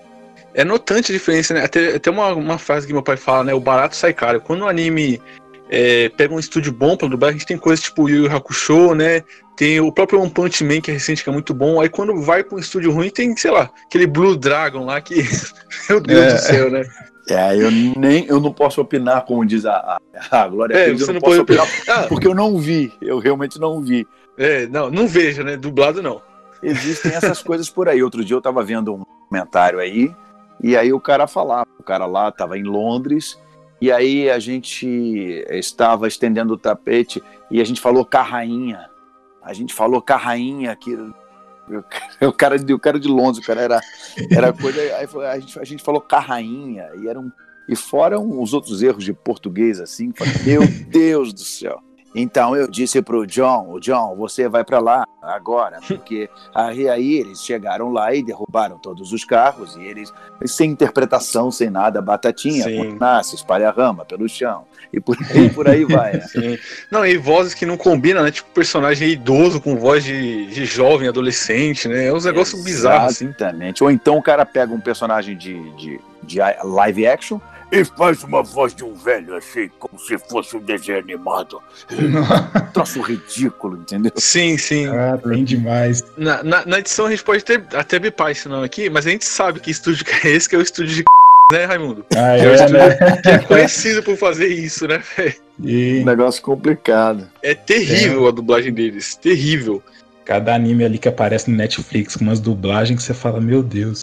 É notante a diferença, né? Até, até uma, uma frase que meu pai fala, né? O barato sai caro. Quando o anime é, pega um estúdio bom pra dublar, a gente tem coisas tipo Yu Yu Hakusho, né? Tem o próprio One Punch Man, que é recente, que é muito bom. Aí quando vai pra um estúdio ruim, tem, sei lá, aquele Blue Dragon lá que. Meu Deus É. do céu, né? É, eu nem eu não posso opinar, como diz a, a, a Glória É, Pires, eu você não, não posso pode- opinar Ah, porque eu não vi, eu realmente não vi. é, não, não veja, né? Dublado não. Existem essas coisas por aí. Outro dia eu tava vendo um comentário aí, e aí o cara falava, o cara lá tava em Londres, e aí a gente estava estendendo o tapete e a gente falou carrainha. A gente falou carrainha aqui. O cara, o cara de Londres, o cara era, era coisa. A gente, a gente falou carrainha, e eram. E fora um- os outros erros de português, assim, que meu Deus do céu. Então eu disse pro John, o John, você vai para lá agora, porque aí, eles chegaram lá e derrubaram todos os carros e eles sem interpretação, sem nada, batatinha, nasce, espalha rama pelo chão e por aí, por aí vai. né? Não, e vozes que não combinam, né? Tipo, personagem idoso com voz de, de jovem, adolescente, né? É uns negócios bizarros, assim. Exatamente. Ou então o cara pega um personagem de, de, de live action e faz uma voz de um velho assim, como se fosse um desenho animado. Troço ridículo, entendeu? Sim, sim. Ah, tem demais. Na, na, na edição a gente pode ter, até bipar esse nome aqui, mas a gente sabe que estúdio que é esse, que é o estúdio de né, Raimundo? Ah, É o é, estúdio né? que é conhecido por fazer isso, né, velho? E negócio complicado. É terrível a dublagem deles, terrível. cada anime ali que aparece no Netflix com umas dublagens que você fala, meu Deus.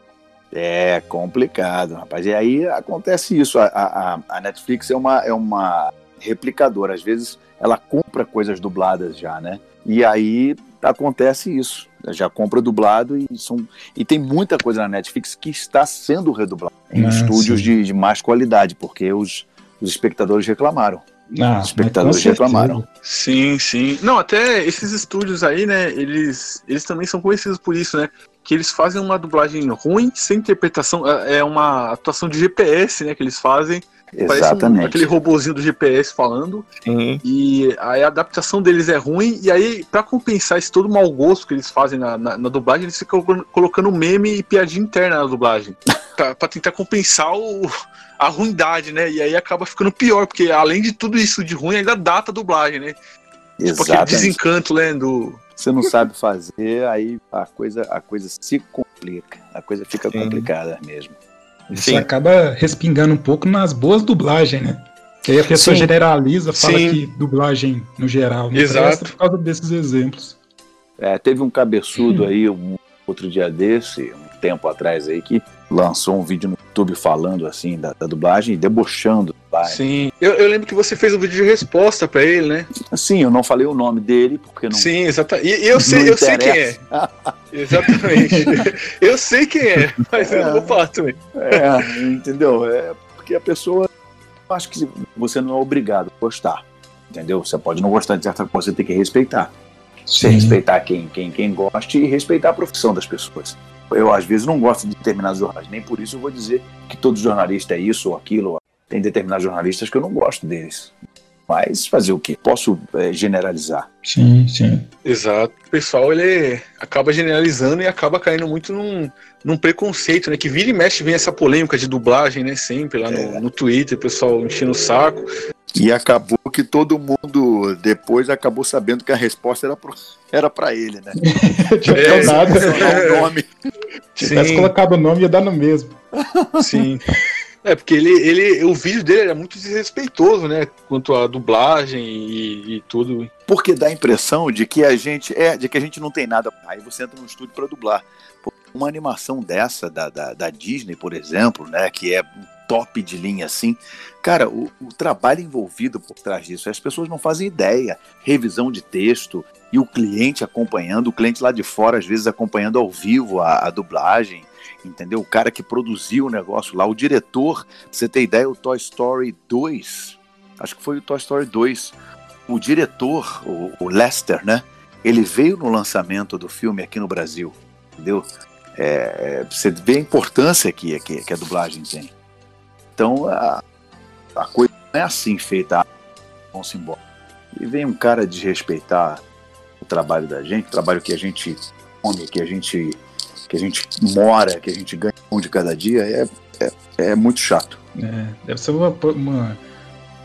É complicado, rapaz. E aí acontece isso. A, a, a Netflix é uma, é uma replicadora. Às vezes ela compra coisas dubladas já, né? E aí acontece isso. Já compra dublado e, são, e tem muita coisa na Netflix que está sendo redublada em Ah, estúdios de, de mais qualidade, porque os, os espectadores reclamaram. Ah, Os espectadores reclamaram. Sim, sim. Não, até esses estúdios aí, né, eles, eles também são conhecidos por isso, né? Que eles fazem uma dublagem ruim, sem interpretação, é é uma atuação de GPS, né, que eles fazem. Parece um, Exatamente. aquele robozinho do GPS falando. Sim. E aí a adaptação deles é ruim, e aí, pra compensar esse todo mau gosto que eles fazem na, na, na dublagem, eles ficam colo- colocando meme e piadinha interna na dublagem. pra, pra tentar compensar o, a ruindade, né? E aí acaba ficando pior, porque além de tudo isso de ruim, ainda data a dublagem, né? Tipo aquele Exatamente. desencanto, né? Do... Você não sabe fazer, aí a coisa, a coisa se complica. A coisa fica Sim. complicada mesmo. Isso Sim. acaba respingando um pouco nas boas dublagens, né? Que aí a pessoa Sim. generaliza, fala Sim. que dublagem no geral não Exato. presta por causa desses exemplos. É, teve um cabeçudo aí, um outro dia desse, um tempo atrás aí, que lançou um vídeo no YouTube falando assim da, da dublagem debochando. Sim. Eu, eu lembro que você fez um vídeo de resposta pra ele, né? Assim, eu não falei o nome dele, porque não. Sim, exatamente. E, eu sei, eu sei quem é. Exatamente. eu sei quem é, mas eu não vou falar também. É, entendeu? É porque a pessoa. Acho que você não é obrigado a gostar. Entendeu? Você pode não gostar de certa coisa, você tem que respeitar. Você Sim. respeitar quem, quem, quem goste e respeitar a profissão das pessoas. Eu, às vezes, não gosto de determinados jornais, nem por isso eu vou dizer que todo jornalista é isso ou aquilo. Tem determinados jornalistas que eu não gosto deles. Mas fazer o quê? Posso é, generalizar. Sim, sim. Exato. O pessoal, ele acaba generalizando e acaba caindo muito num, num preconceito, né? Que vira e mexe vem essa polêmica de dublagem, né? Sempre lá no, no Twitter, o pessoal enchendo o saco. E acabou que todo mundo depois acabou sabendo que a resposta era pro, era para ele, né? Tinha É. nada. Mencionar o nome. Se tivesse colocado o nome, ia dar no mesmo. sim. É, porque ele, ele, o vídeo dele era muito desrespeitoso, né? Quanto à dublagem e, e tudo. Porque dá a impressão de que a gente é, de que a gente não tem nada. Aí você entra no estúdio para dublar. Uma animação dessa da, da, da, Disney, por exemplo, né, que é top de linha assim, cara, o, o trabalho envolvido por trás disso, as pessoas não fazem ideia. Revisão de texto e o cliente acompanhando, o cliente lá de fora às vezes acompanhando ao vivo a, a dublagem entendeu? O cara que produziu o negócio lá, o diretor, pra você ter ideia, o Toy Story 2, acho que foi o Toy Story 2, o diretor, o, o Lester, né? Ele veio no lançamento do filme aqui no Brasil, entendeu? É, é você vê a importância que, que, que a dublagem tem. Então, a, a coisa não é assim feita, vamos embora. E vem um cara desrespeitar o trabalho da gente, o trabalho que a gente come, que a gente que a gente mora, que a gente ganha um de cada dia, é, é, é muito chato. É, deve ser uma, uma,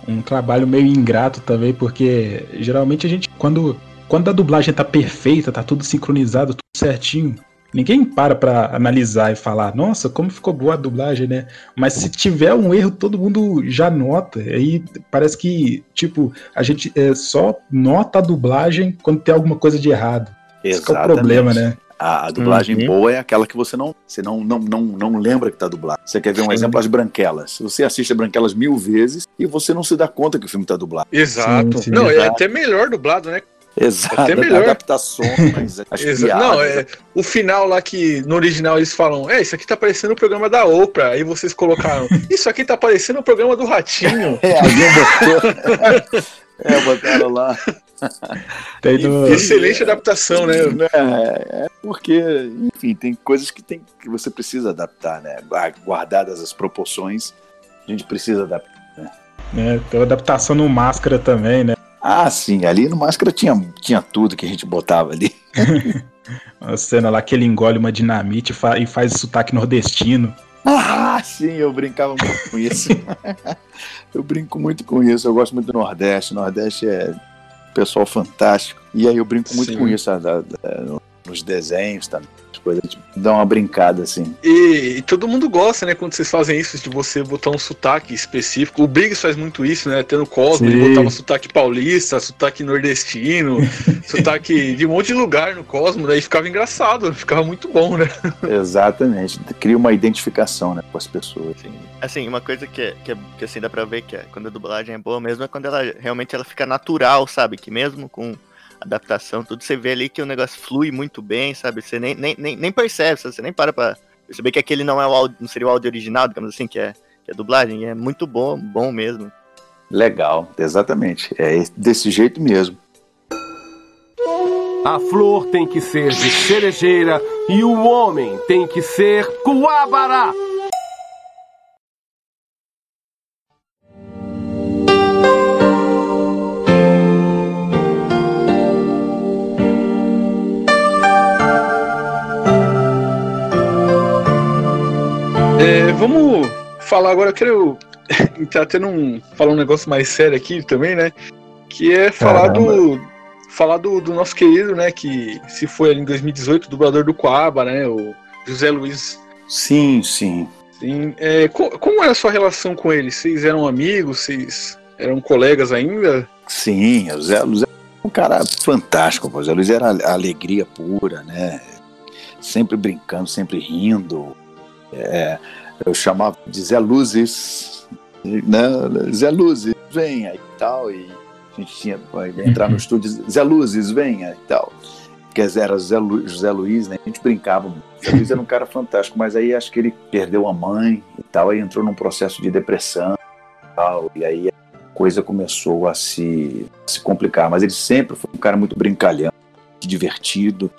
um trabalho meio ingrato também, porque geralmente a gente, quando, quando a dublagem tá perfeita, tá tudo sincronizado, tudo certinho, ninguém para pra analisar e falar, nossa, como ficou boa a dublagem, né? Mas se tiver um erro, todo mundo já nota. Aí parece que, tipo, a gente é, só nota a dublagem quando tem alguma coisa de errado. Exatamente. Esse é o problema, né? A, a dublagem uhum. boa é aquela que você não, você não, não, não, não lembra que está dublado. Você quer ver um Sim. exemplo? As Branquelas. Você assiste a Branquelas mil vezes e você não se dá conta que o filme está dublado. Exato. Sim, não, é até melhor dublado, né? Exato, até melhor. adaptações, as piadas. Não, é, o final lá que no original eles falam, é, isso aqui tá parecendo o programa da Oprah, aí vocês colocaram, isso aqui tá parecendo o programa do Ratinho. é, alguém botou. é, botaram lá. No... Excelente adaptação, né? É, é, porque, enfim, tem coisas que, tem, que você precisa adaptar, né? Guardadas as proporções, a gente precisa adaptar. Né? É, tem adaptação no Máscara também, né? Ah, sim, ali no Máscara tinha, tinha tudo que a gente botava ali. a cena lá que ele engole uma dinamite e faz sotaque nordestino. Ah, sim, eu brincava muito com isso. eu brinco muito com isso, eu gosto muito do Nordeste. O Nordeste é pessoal fantástico. E aí eu brinco muito Sim. com isso a, a, a, nos desenhos também. Coisas, tipo, dá uma brincada assim. E, e, todo mundo gosta, né, quando vocês fazem isso, de você botar um sotaque específico. O Briggs faz muito isso, né? No Cosmo, ele botava sotaque paulista, sotaque nordestino, sotaque de um monte de lugar no Cosmo, daí ficava engraçado, ficava muito bom, né? Exatamente. Cria uma identificação né, com as pessoas. Sim. Assim, uma coisa que, que, que assim dá pra ver que é, quando a dublagem é boa mesmo é quando ela realmente ela fica natural, sabe? Que mesmo com adaptação, tudo, você vê ali que o negócio flui muito bem, sabe? Você nem, nem, nem, nem percebe, você nem para pra perceber que aquele não é o áudio, não seria o áudio original, digamos assim, que é, que é dublagem, é muito bom, bom mesmo. Legal, exatamente. É desse jeito mesmo. A flor tem que ser de cerejeira e o homem tem que ser coabara. Vamos falar agora, eu quero entrar até num. falar um negócio mais sério aqui também, né? Que é falar Caramba. do. Falar do, do, nosso querido, né? Que se foi ali em 2018, dublador do Coaba, né? O José Luiz. Sim, sim. Sim. É, co como era a sua relação com ele? Vocês eram amigos? Vocês eram colegas ainda? Sim, o Zé Luiz era um cara fantástico. O Zé Luiz era alegria pura, né? Sempre brincando, sempre rindo. É, eu chamava de Zé Luzes, né? Zé Luzes, venha e tal, e a gente tinha que entrar no uhum. estúdio, Zé Luzes, venha e tal. Porque era Zé Lu, José Luiz, né? A gente brincava. Zé Luiz era um cara fantástico, mas aí acho que ele perdeu a mãe e tal, aí entrou num processo de depressão e tal, e aí a coisa começou a se, a se complicar. Mas ele sempre foi um cara muito brincalhão, divertido,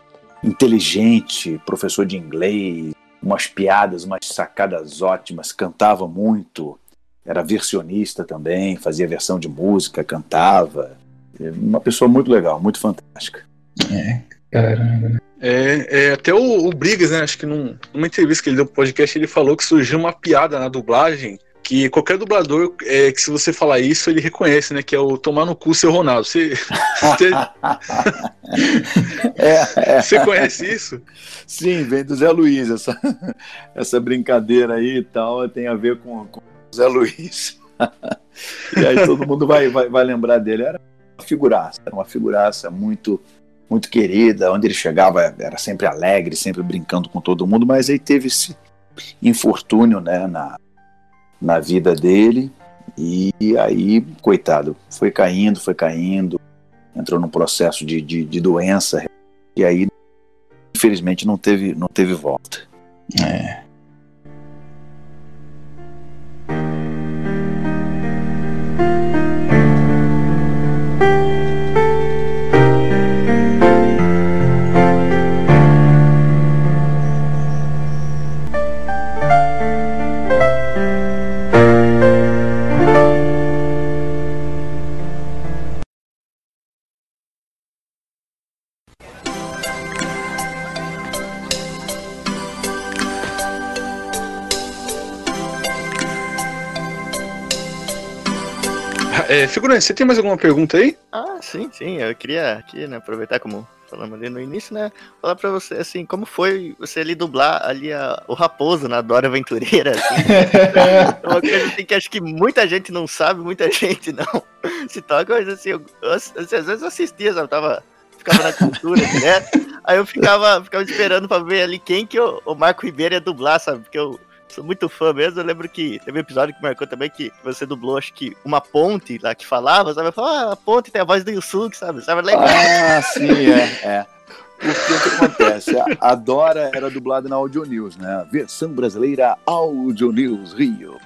inteligente, professor de inglês, umas piadas, umas sacadas ótimas, cantava muito, era versionista também, fazia versão de música, cantava. Uma pessoa muito legal, muito fantástica. É, caramba. É, é até o, o Briggs, né? Acho que num, numa entrevista que ele deu pro podcast, ele falou que surgiu uma piada na dublagem que qualquer dublador, é, que se você falar isso, ele reconhece, né? Que é o tomar no cu seu Ronaldo. Você, você, É, é. você conhece isso? Sim, vem do Zé Luiz. Essa, essa brincadeira aí e tal tem a ver com, com o Zé Luiz. e aí todo mundo vai, vai, vai lembrar dele. Era uma figuraça, era uma figuraça muito muito querida, onde ele chegava era sempre alegre, sempre brincando com todo mundo, mas aí teve esse infortúnio né, na, na vida dele e aí, coitado, foi caindo, foi caindo, entrou num processo de, de, de doença e aí, infelizmente, não teve, não teve volta. É. É, figurante, você tem mais alguma pergunta aí? Ah, sim, sim. Eu queria aqui, né, aproveitar como falamos ali no início, né? Falar pra você, assim, como foi você ali dublar ali a, o Raposo na Dora Aventureira, assim. é uma coisa assim que acho que muita gente não sabe, muita gente não se toca, mas assim, eu, eu, assim, às vezes eu assistia, sabe? Tava, ficava na cultura direto, aí eu ficava, ficava esperando pra ver ali quem que o, o Marco Ribeiro ia dublar, sabe? Porque eu sou muito fã mesmo. Eu lembro que teve um episódio que marcou também que você dublou, acho que uma ponte lá que falava, sabe? Eu falava, ah, a ponte tem a voz do Yusuke, sabe? Sabe? Legal. Ah, sim, é, é. Porque o que acontece? A, a Dora era dublada na Audio News, né? Versão brasileira Audio News Rio.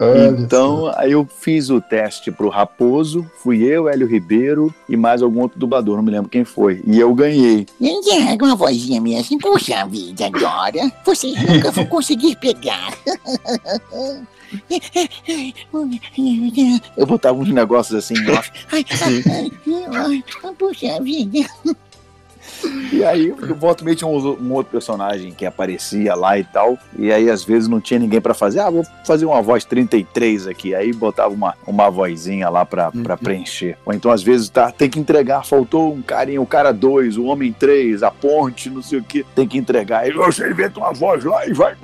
Olha Então, aí eu fiz o teste pro Raposo, fui eu, Hélio Ribeiro e mais algum outro dublador, não me lembro quem foi. E eu ganhei. É, com uma vozinha minha assim, puxa vida, agora vocês nunca vão conseguir pegar. Eu botava uns negócios assim, ai, puxa vida. E aí, eu volto meio tinha um, um outro personagem que aparecia lá e tal. E aí, às vezes, não tinha ninguém pra fazer. Ah, vou fazer uma voz 33 aqui. Aí botava uma, uma vozinha lá pra, pra preencher. Ou então, às vezes, tá, tem que entregar, faltou um carinha, o cara 2, o homem 3, a ponte, não sei o que. Tem que entregar. Aí você inventa uma voz lá e vai.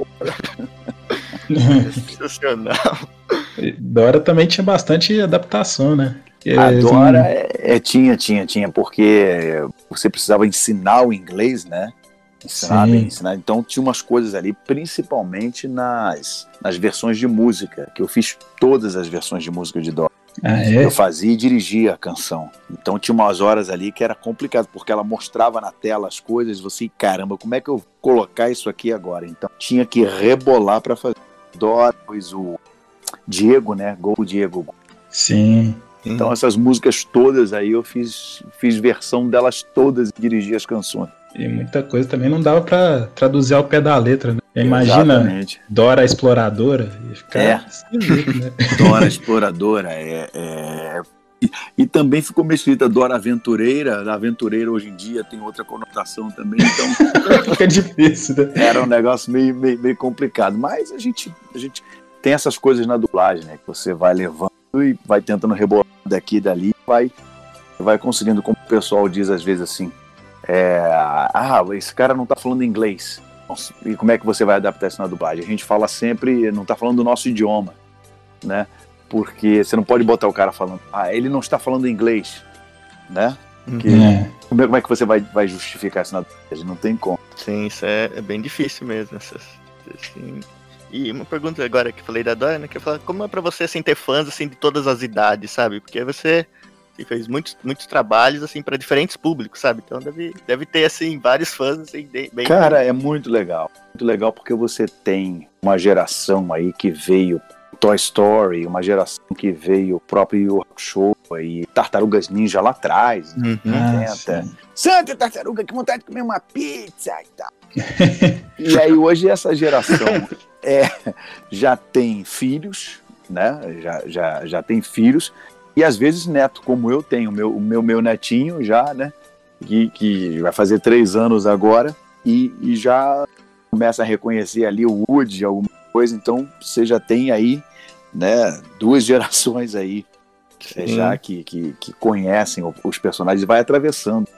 Sensacional. Dora também tinha bastante adaptação, né? É, A Dora é, é, tinha, tinha, tinha, porque você precisava ensinar o inglês, né? Ensinar, bem, ensinar. Então tinha umas coisas ali, principalmente nas, nas versões de música, que eu fiz todas as versões de música de Dora. Ah, é? Eu fazia e dirigia a canção. Então tinha umas horas ali que era complicado, porque ela mostrava na tela as coisas, você, caramba, como é que eu vou colocar isso aqui agora? Então tinha que rebolar para fazer. Dora, depois o Diego, né? Gol Diego. Sim. Então essas músicas todas aí eu fiz, fiz versão delas todas e dirigi as canções. E muita coisa também não dava pra traduzir ao pé da letra, né? Imagina Exatamente. Dora Exploradora ficar É. esquisito, né? Dora Exploradora é. é- E, e também ficou meio escrita Dora Aventureira. Aventureira hoje em dia tem outra conotação também, então Fica difícil, né? era um negócio meio, meio, meio complicado. Mas a gente, a gente tem essas coisas na dublagem, né? Que você vai levando e vai tentando rebolar daqui e dali, vai, vai conseguindo, como o pessoal diz às vezes assim. é, ah, esse cara não tá falando inglês. E como é que você vai adaptar isso na dublagem? A gente fala sempre, não tá falando do nosso idioma, né? Porque você não pode botar o cara falando, ah, ele não está falando inglês, né? Que- É. Como é, como é que você vai, vai justificar isso na dublagem? Não tem como. Sim, isso é, é bem difícil mesmo. Essas, assim. E uma pergunta agora que eu falei da Dora, né? Que eu falo, como é pra você assim, ter fãs assim, de todas as idades, sabe? Porque você assim, fez muitos, muitos trabalhos assim para diferentes públicos, sabe? Então deve, deve ter assim vários fãs assim, bem. Cara, é muito legal. Muito legal porque você tem uma geração aí que veio Toy Story, uma geração que veio o próprio Show e Tartarugas Ninja lá atrás, Uhum. Ah, 90. sim. Santa Tartaruga, que vontade de comer uma pizza e tal. e aí hoje essa geração é, já tem filhos, né? Já, já, já tem filhos e às vezes neto, como eu tenho, meu, o meu, meu netinho já, né? Que, que vai fazer três anos agora e, e já começa a reconhecer ali o Woody, alguma coisa, então você já tem aí né, duas gerações aí é, já que, que, que conhecem os personagens e vai atravessando.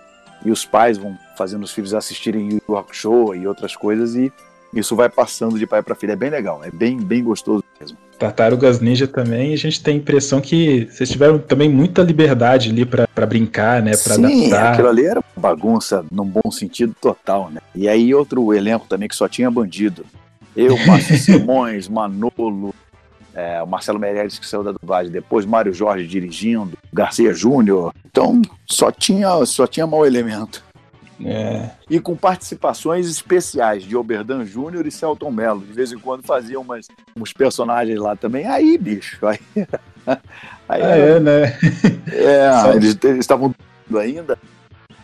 E os pais vão fazendo os filhos assistirem o rock show e outras coisas e isso vai passando de pai para filho. É bem legal, é bem, bem gostoso mesmo. Tartarugas Ninja também, a gente tem a impressão que vocês tiveram também muita liberdade ali para brincar, né? Para adaptar. aquilo ali era bagunça num bom sentido total, né? E aí outro elenco também que só tinha bandido. Eu, Márcio Simões, Manolo, é, o Marcelo Meirelles que saiu da dublagem depois, Mário Jorge dirigindo, Garcia Júnior. Então só tinha, só tinha mau elemento. É. E com participações especiais de Oberdan Júnior e Celton Mello. De vez em quando faziam umas, uns personagens lá também. Aí, bicho, aí. aí ah, é, né? É, eles estavam ainda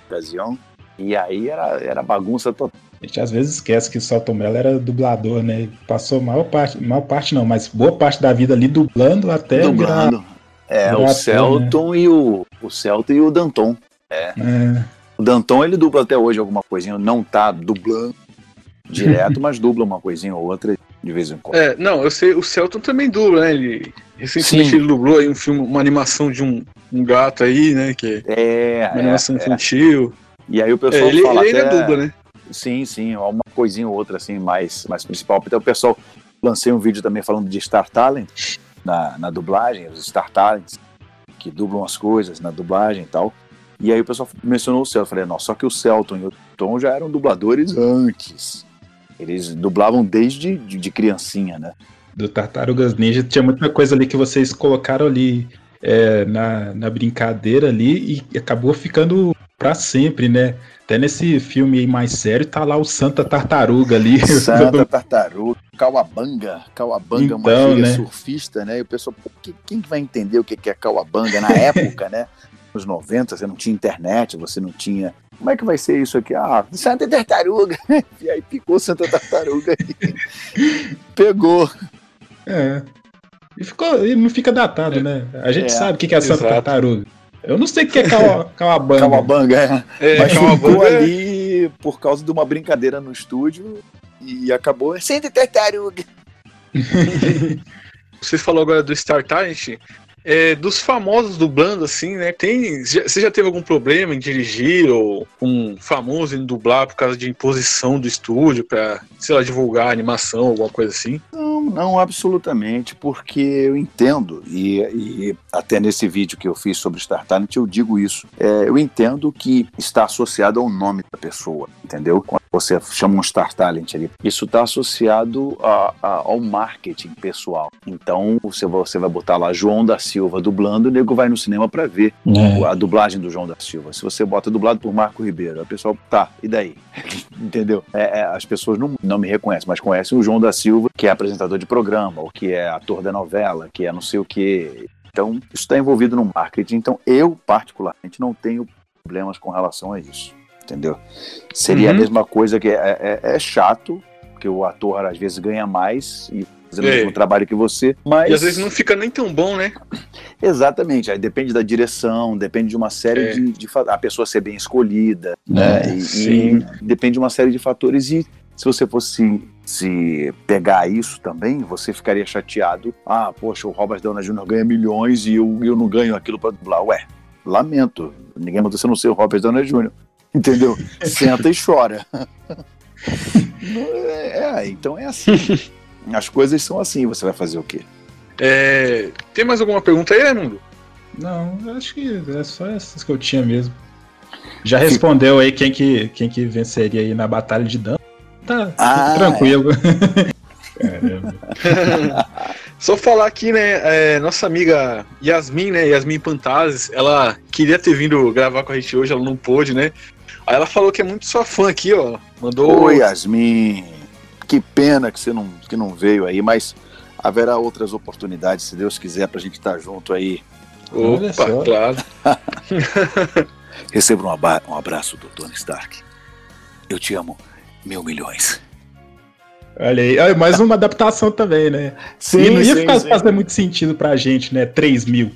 ocasião. E aí era, era bagunça total. A gente às vezes esquece que o Celton Mello era dublador, né? Passou maior parte, maior parte não, mas boa parte da vida ali dublando até dublando. Virar, é, virar o Celton né? e o, o Celton e o Danton. É. é. O Danton ele dubla até hoje alguma coisinha, não tá dublando direto, mas dubla uma coisinha ou outra de vez em quando. É, não, eu sei, o Celton também dubla, né? Ele recentemente Sim. ele dublou aí um filme, uma animação de um, um gato aí, né? Que é, uma animação é, infantil. E aí o pessoal é, ele, fala ele até... dubla, né? Sim, sim, uma coisinha ou outra assim mais mais principal. Então o pessoal lancei um vídeo também falando de Star Talent na, na dublagem, os Star Talents que dublam as coisas na dublagem e tal. E aí o pessoal mencionou o Celton. Eu falei, não, só que o Celton e o Tom já eram dubladores antes. Eles dublavam desde de, de criancinha, né? Do Tartarugas Ninja tinha muita coisa ali que vocês colocaram ali é, na, na brincadeira ali e acabou ficando para sempre, né? Até nesse filme mais sério tá lá o Santa Tartaruga ali. Santa Tartaruga, Cauabanga. Cauabanga então, é uma então, né? surfista, né? E o pessoal, pô, quem vai entender o que é Cauabanga na época, né? nos 90, você não tinha internet, você não tinha. Como é que vai ser isso aqui? Ah, Santa Tartaruga. E aí picou Santa Tartaruga e pegou. É. E, ficou, e não fica datado, é. né? A gente é, sabe o que é Santa exato. Tartaruga. Eu não sei o que é Cauabanga. Cauabanga, é. é Mas ficou é. ali por causa de uma brincadeira no estúdio e acabou Santa Tartaruga. Você falou agora do Star Talent. É, dos famosos dublando, assim, né? Tem, já, você já teve algum problema em dirigir ou um famoso em dublar por causa de imposição do estúdio para, sei lá, divulgar animação, alguma coisa assim? Não, não, absolutamente, porque eu entendo, e, e até nesse vídeo que eu fiz sobre Star Talent eu digo isso. É, eu entendo que está associado ao nome da pessoa, entendeu? Quando você chama um Star Talent ali, isso está associado a, a, ao marketing pessoal. Então, você, você vai botar lá João da Silva dublando, o nego vai no cinema para ver é. a dublagem do João da Silva. Se você bota dublado por Marco Ribeiro, a pessoa, tá, e daí? Entendeu? É, é, as pessoas não, não me reconhecem, mas conhecem o João da Silva, que é apresentador de programa, ou que é ator da novela, que é não sei o quê. Então, isso está envolvido no marketing. Então, eu, particularmente, não tenho problemas com relação a isso. Entendeu? Seria uhum. a mesma coisa que é, é, é chato, porque o ator às vezes ganha mais e fazendo é. o mesmo trabalho que você, mas... E às vezes não fica nem tão bom, né? Exatamente, aí depende da direção, depende de uma série é. de, de, a pessoa ser bem escolhida, né? É, e, e, depende de uma série de fatores e se você fosse se pegar isso também, você ficaria chateado. Ah, poxa, o Robert Downey Jr. ganha milhões e eu, eu não ganho aquilo para dublar. Ué, lamento, ninguém mandou você não ser o Robert Downey Jr. Entendeu? Senta e chora. é, então é assim. As coisas são assim, você vai fazer o quê? É, tem mais alguma pergunta aí, Raimundo? Não, acho que é só essas que eu tinha mesmo. Já respondeu aí quem que, quem que venceria aí na batalha de Dan? Tá ah, tranquilo. É. Só falar aqui, né, é, nossa amiga Yasmin, né, Yasmin Pantazes, ela queria ter vindo gravar com a gente hoje, ela não pôde, né? Aí ela falou que é muito sua fã aqui, ó. Mandou. Oi, Yasmin. Que pena que você não, que não veio aí, mas haverá outras oportunidades, se Deus quiser, pra gente estar junto aí. Opa, claro. Receba um, um abraço do Tony Stark. Eu te amo mil milhões. Olha aí, mais uma adaptação também, né? Sim, e não ia sim, ficar sim. fazendo muito sentido pra gente, né? 3 mil.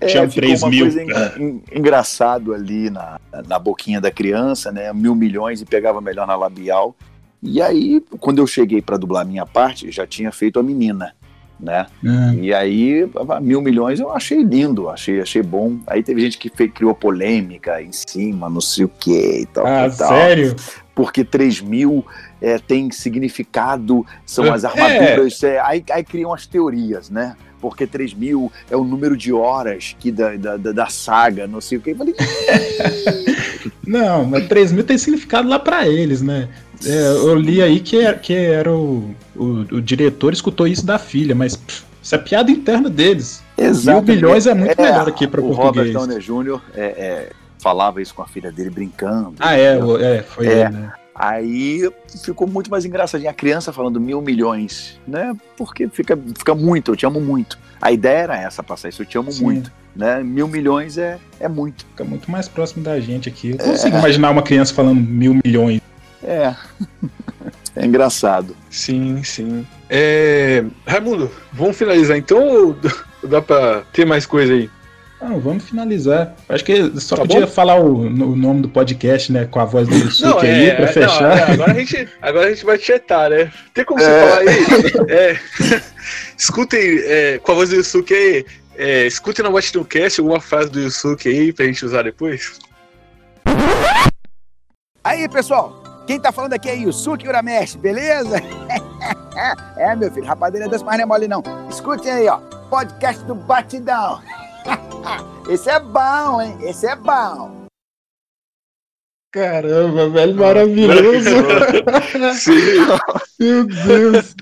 É, Tinha 3 uma mil. Coisa en, engraçado ali na, na boquinha da criança, né? Mil milhões e pegava melhor na labial. E aí, quando eu cheguei para dublar a minha parte, já tinha feito a menina. né? Ah, E aí, mil milhões eu achei lindo, achei, achei bom. Aí teve gente que fe- criou polêmica em cima, não sei o que e tal. ah, e tal. sério? Porque 3 mil é, tem significado, são É. as armaduras. é, aí, aí criam as teorias, né? Porque 3 mil é o número de horas que da, da, da- saga, não sei o que. Eu falei, Não, mas 3 mil tem significado lá pra eles, né? É, eu li aí que era, que era o, o, o diretor escutou isso da filha, mas pff, isso é piada interna deles. Mil Exatamente. bilhões é muito melhor aqui para O Robert português. Downey Jr. é, é, falava isso com a filha dele brincando. Ah, é, é foi É. ele, né? Aí ficou muito mais engraçadinho. A criança falando mil milhões, né? Porque fica, fica muito, eu te amo muito. A ideia era essa, passar isso, eu te amo Sim. muito. Né? Mil milhões é, é muito. Fica muito mais próximo da gente aqui. Eu consigo imaginar uma criança falando mil milhões. É. É engraçado. Sim, sim. É, Raimundo, vamos finalizar então ou dá pra ter mais coisa aí? Não, vamos finalizar. Acho que só Tá podia bom? falar o, o nome do podcast, né? Com a voz do Yusuke aí, pra não, fechar. é, agora, a gente, agora a gente vai tietar, né? Tem como você É. falar aí? É, escutem é, com a voz do Yusuke aí. É, escutem no Watch Cast alguma frase do Yusuke aí pra gente usar depois. Aí, pessoal, quem tá falando aqui é Yusuke Urameshi, beleza? é, meu filho, rapadeira desse mais não é mole não. Escutem aí, ó, podcast do Batidão. Esse é bom, hein? Esse é bom. Caramba, velho, maravilhoso. Sim. Meu Deus.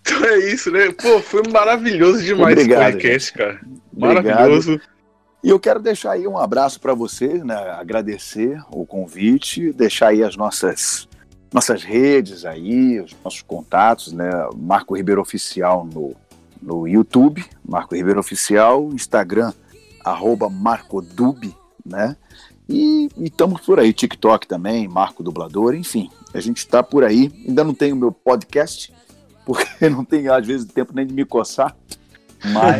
Então é isso, né? Pô, foi maravilhoso demais Obrigado, esse podcast, cara. Obrigado. E eu quero deixar aí um abraço para vocês, né? Agradecer o convite, deixar aí as nossas nossas redes aí, os nossos contatos, né? Marco Ribeiro Oficial no, no YouTube, Marco Ribeiro Oficial, Instagram, arroba Marcodub, né? E estamos por aí, TikTok também, Marco Dublador, enfim, a gente está por aí. Ainda não tenho meu podcast, porque não tenho às vezes tempo nem de me coçar, mas,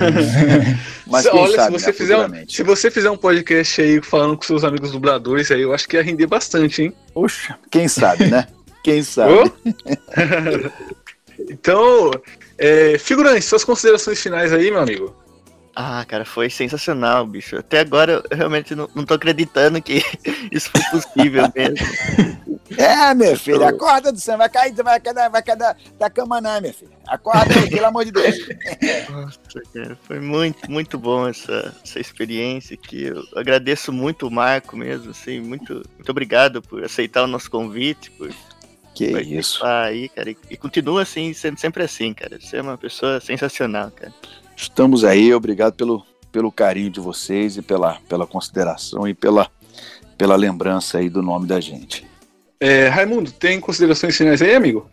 mas Olha, sabe, se você, né, fizer um, se você fizer um podcast aí falando com seus amigos dubladores aí, eu acho que ia render bastante, hein? Poxa, quem sabe, né? Quem sabe? Então, é, figurante, suas considerações finais aí, meu amigo. Ah, cara, foi sensacional, bicho. Até agora eu realmente não, não tô acreditando que isso foi possível mesmo. É, meu filho, acorda do céu, vai cair, vai cair, da- vai cair da, da cama não, minha filha. Acorda pelo amor de Deus. Nossa, cara, foi muito, muito bom essa, essa experiência aqui. Eu agradeço muito o Marco mesmo, assim, muito, muito obrigado por aceitar o nosso convite, por Que Vai isso. aí, cara. E, e continua assim, sendo sempre assim, cara. Você é uma pessoa sensacional, cara. Estamos aí, obrigado pelo, pelo carinho de vocês e pela, pela consideração e pela, pela lembrança aí do nome da gente. É, Raimundo, tem considerações finais aí, amigo?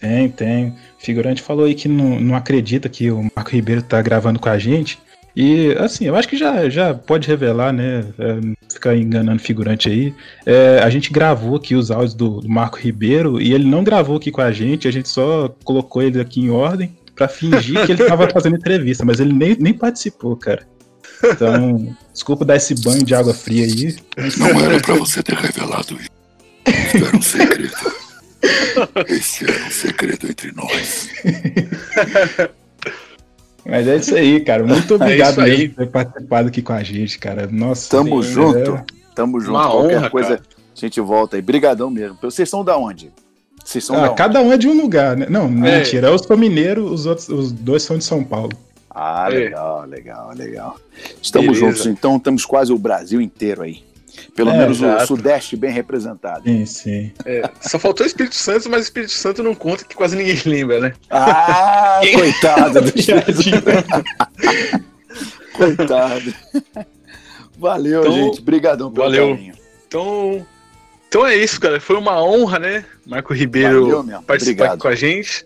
Tem, tem. O figurante falou aí que não, não acredita que o Marco Ribeiro tá gravando com a gente. E, assim, eu acho que já, já pode revelar, né? É, não ficar enganando figurante aí. É, a gente gravou aqui os áudios do, do Marco Ribeiro e ele não gravou aqui com a gente, a gente só colocou ele aqui em ordem pra fingir que ele tava fazendo entrevista, mas ele nem, nem participou, cara. Então, desculpa dar esse banho de água fria aí. Não era pra você ter revelado isso. Isso era um segredo. Esse era um segredo entre nós. Mas é isso aí, cara. Muito É obrigado isso aí. mesmo por ter participado aqui com a gente, cara. Nossa. Tamo é- junto. Tamo junto. Uma Qualquer honra, coisa, cara. a gente volta aí. Brigadão mesmo. Vocês são da onde? Vocês são da Ah, onde? cada um é de um lugar, né? Não, É. mentira. Eu sou mineiro, os outros, os dois são de São Paulo. Ah, É. legal, legal, legal. Estamos Beleza. juntos, então estamos quase o Brasil inteiro aí. Pelo É, menos o exato. Sudeste bem representado. Sim, sim. É, só faltou o Espírito Santo, mas o Espírito Santo não conta que quase ninguém lembra, né? Ah, coitado do Piadinha. Coitado. Valeu, Então, gente. Obrigadão pelo valeu. carinho. Então, então é isso, cara. Foi uma honra, né? Marco Ribeiro Valeu participar Obrigado. aqui com a gente.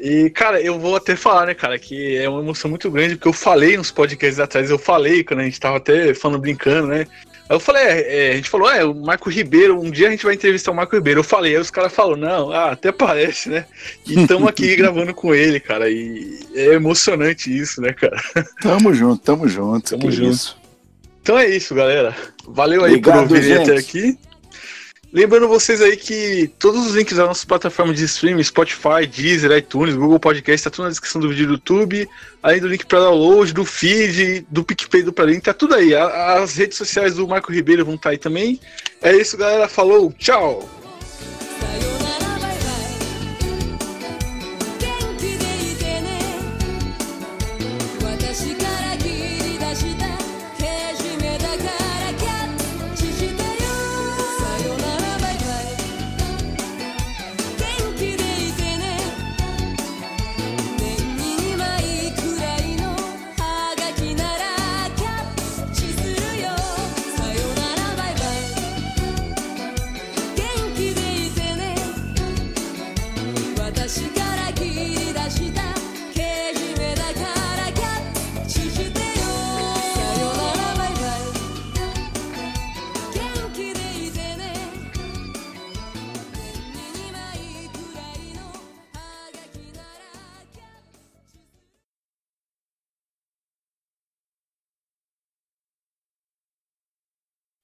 E, cara, eu vou até falar, né, cara, que é uma emoção muito grande, porque eu falei nos podcasts atrás, eu falei quando a gente tava até falando, brincando, né? Aí eu falei, é, é, a gente falou, é, o Marco Ribeiro, um dia a gente vai entrevistar o Marco Ribeiro. Eu falei, aí os caras falaram, não, ah, até parece, né? E estamos aqui gravando com ele, cara, e é emocionante isso, né, cara? Tamo junto, tamo junto. Tamo junto. Isso. Então é isso, galera. Valeu aí Obrigado, por ouvir até aqui. Lembrando vocês aí que todos os links da nossa plataforma de streaming, Spotify, Deezer, iTunes, Google Podcast, tá tudo na descrição do vídeo do YouTube, além do link para download, do feed, do PicPay do Pralink, tá tudo aí. As redes sociais do Marco Ribeiro vão estar tá aí também. É isso, galera. Falou, tchau!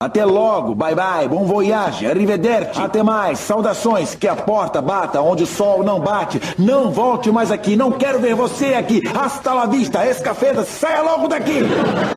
Até logo, bye bye, bom voyage, arrivederci, até mais, saudações, que a porta bata onde o sol não bate, não volte mais aqui, não quero ver você aqui, hasta la vista, escafeta, saia logo daqui!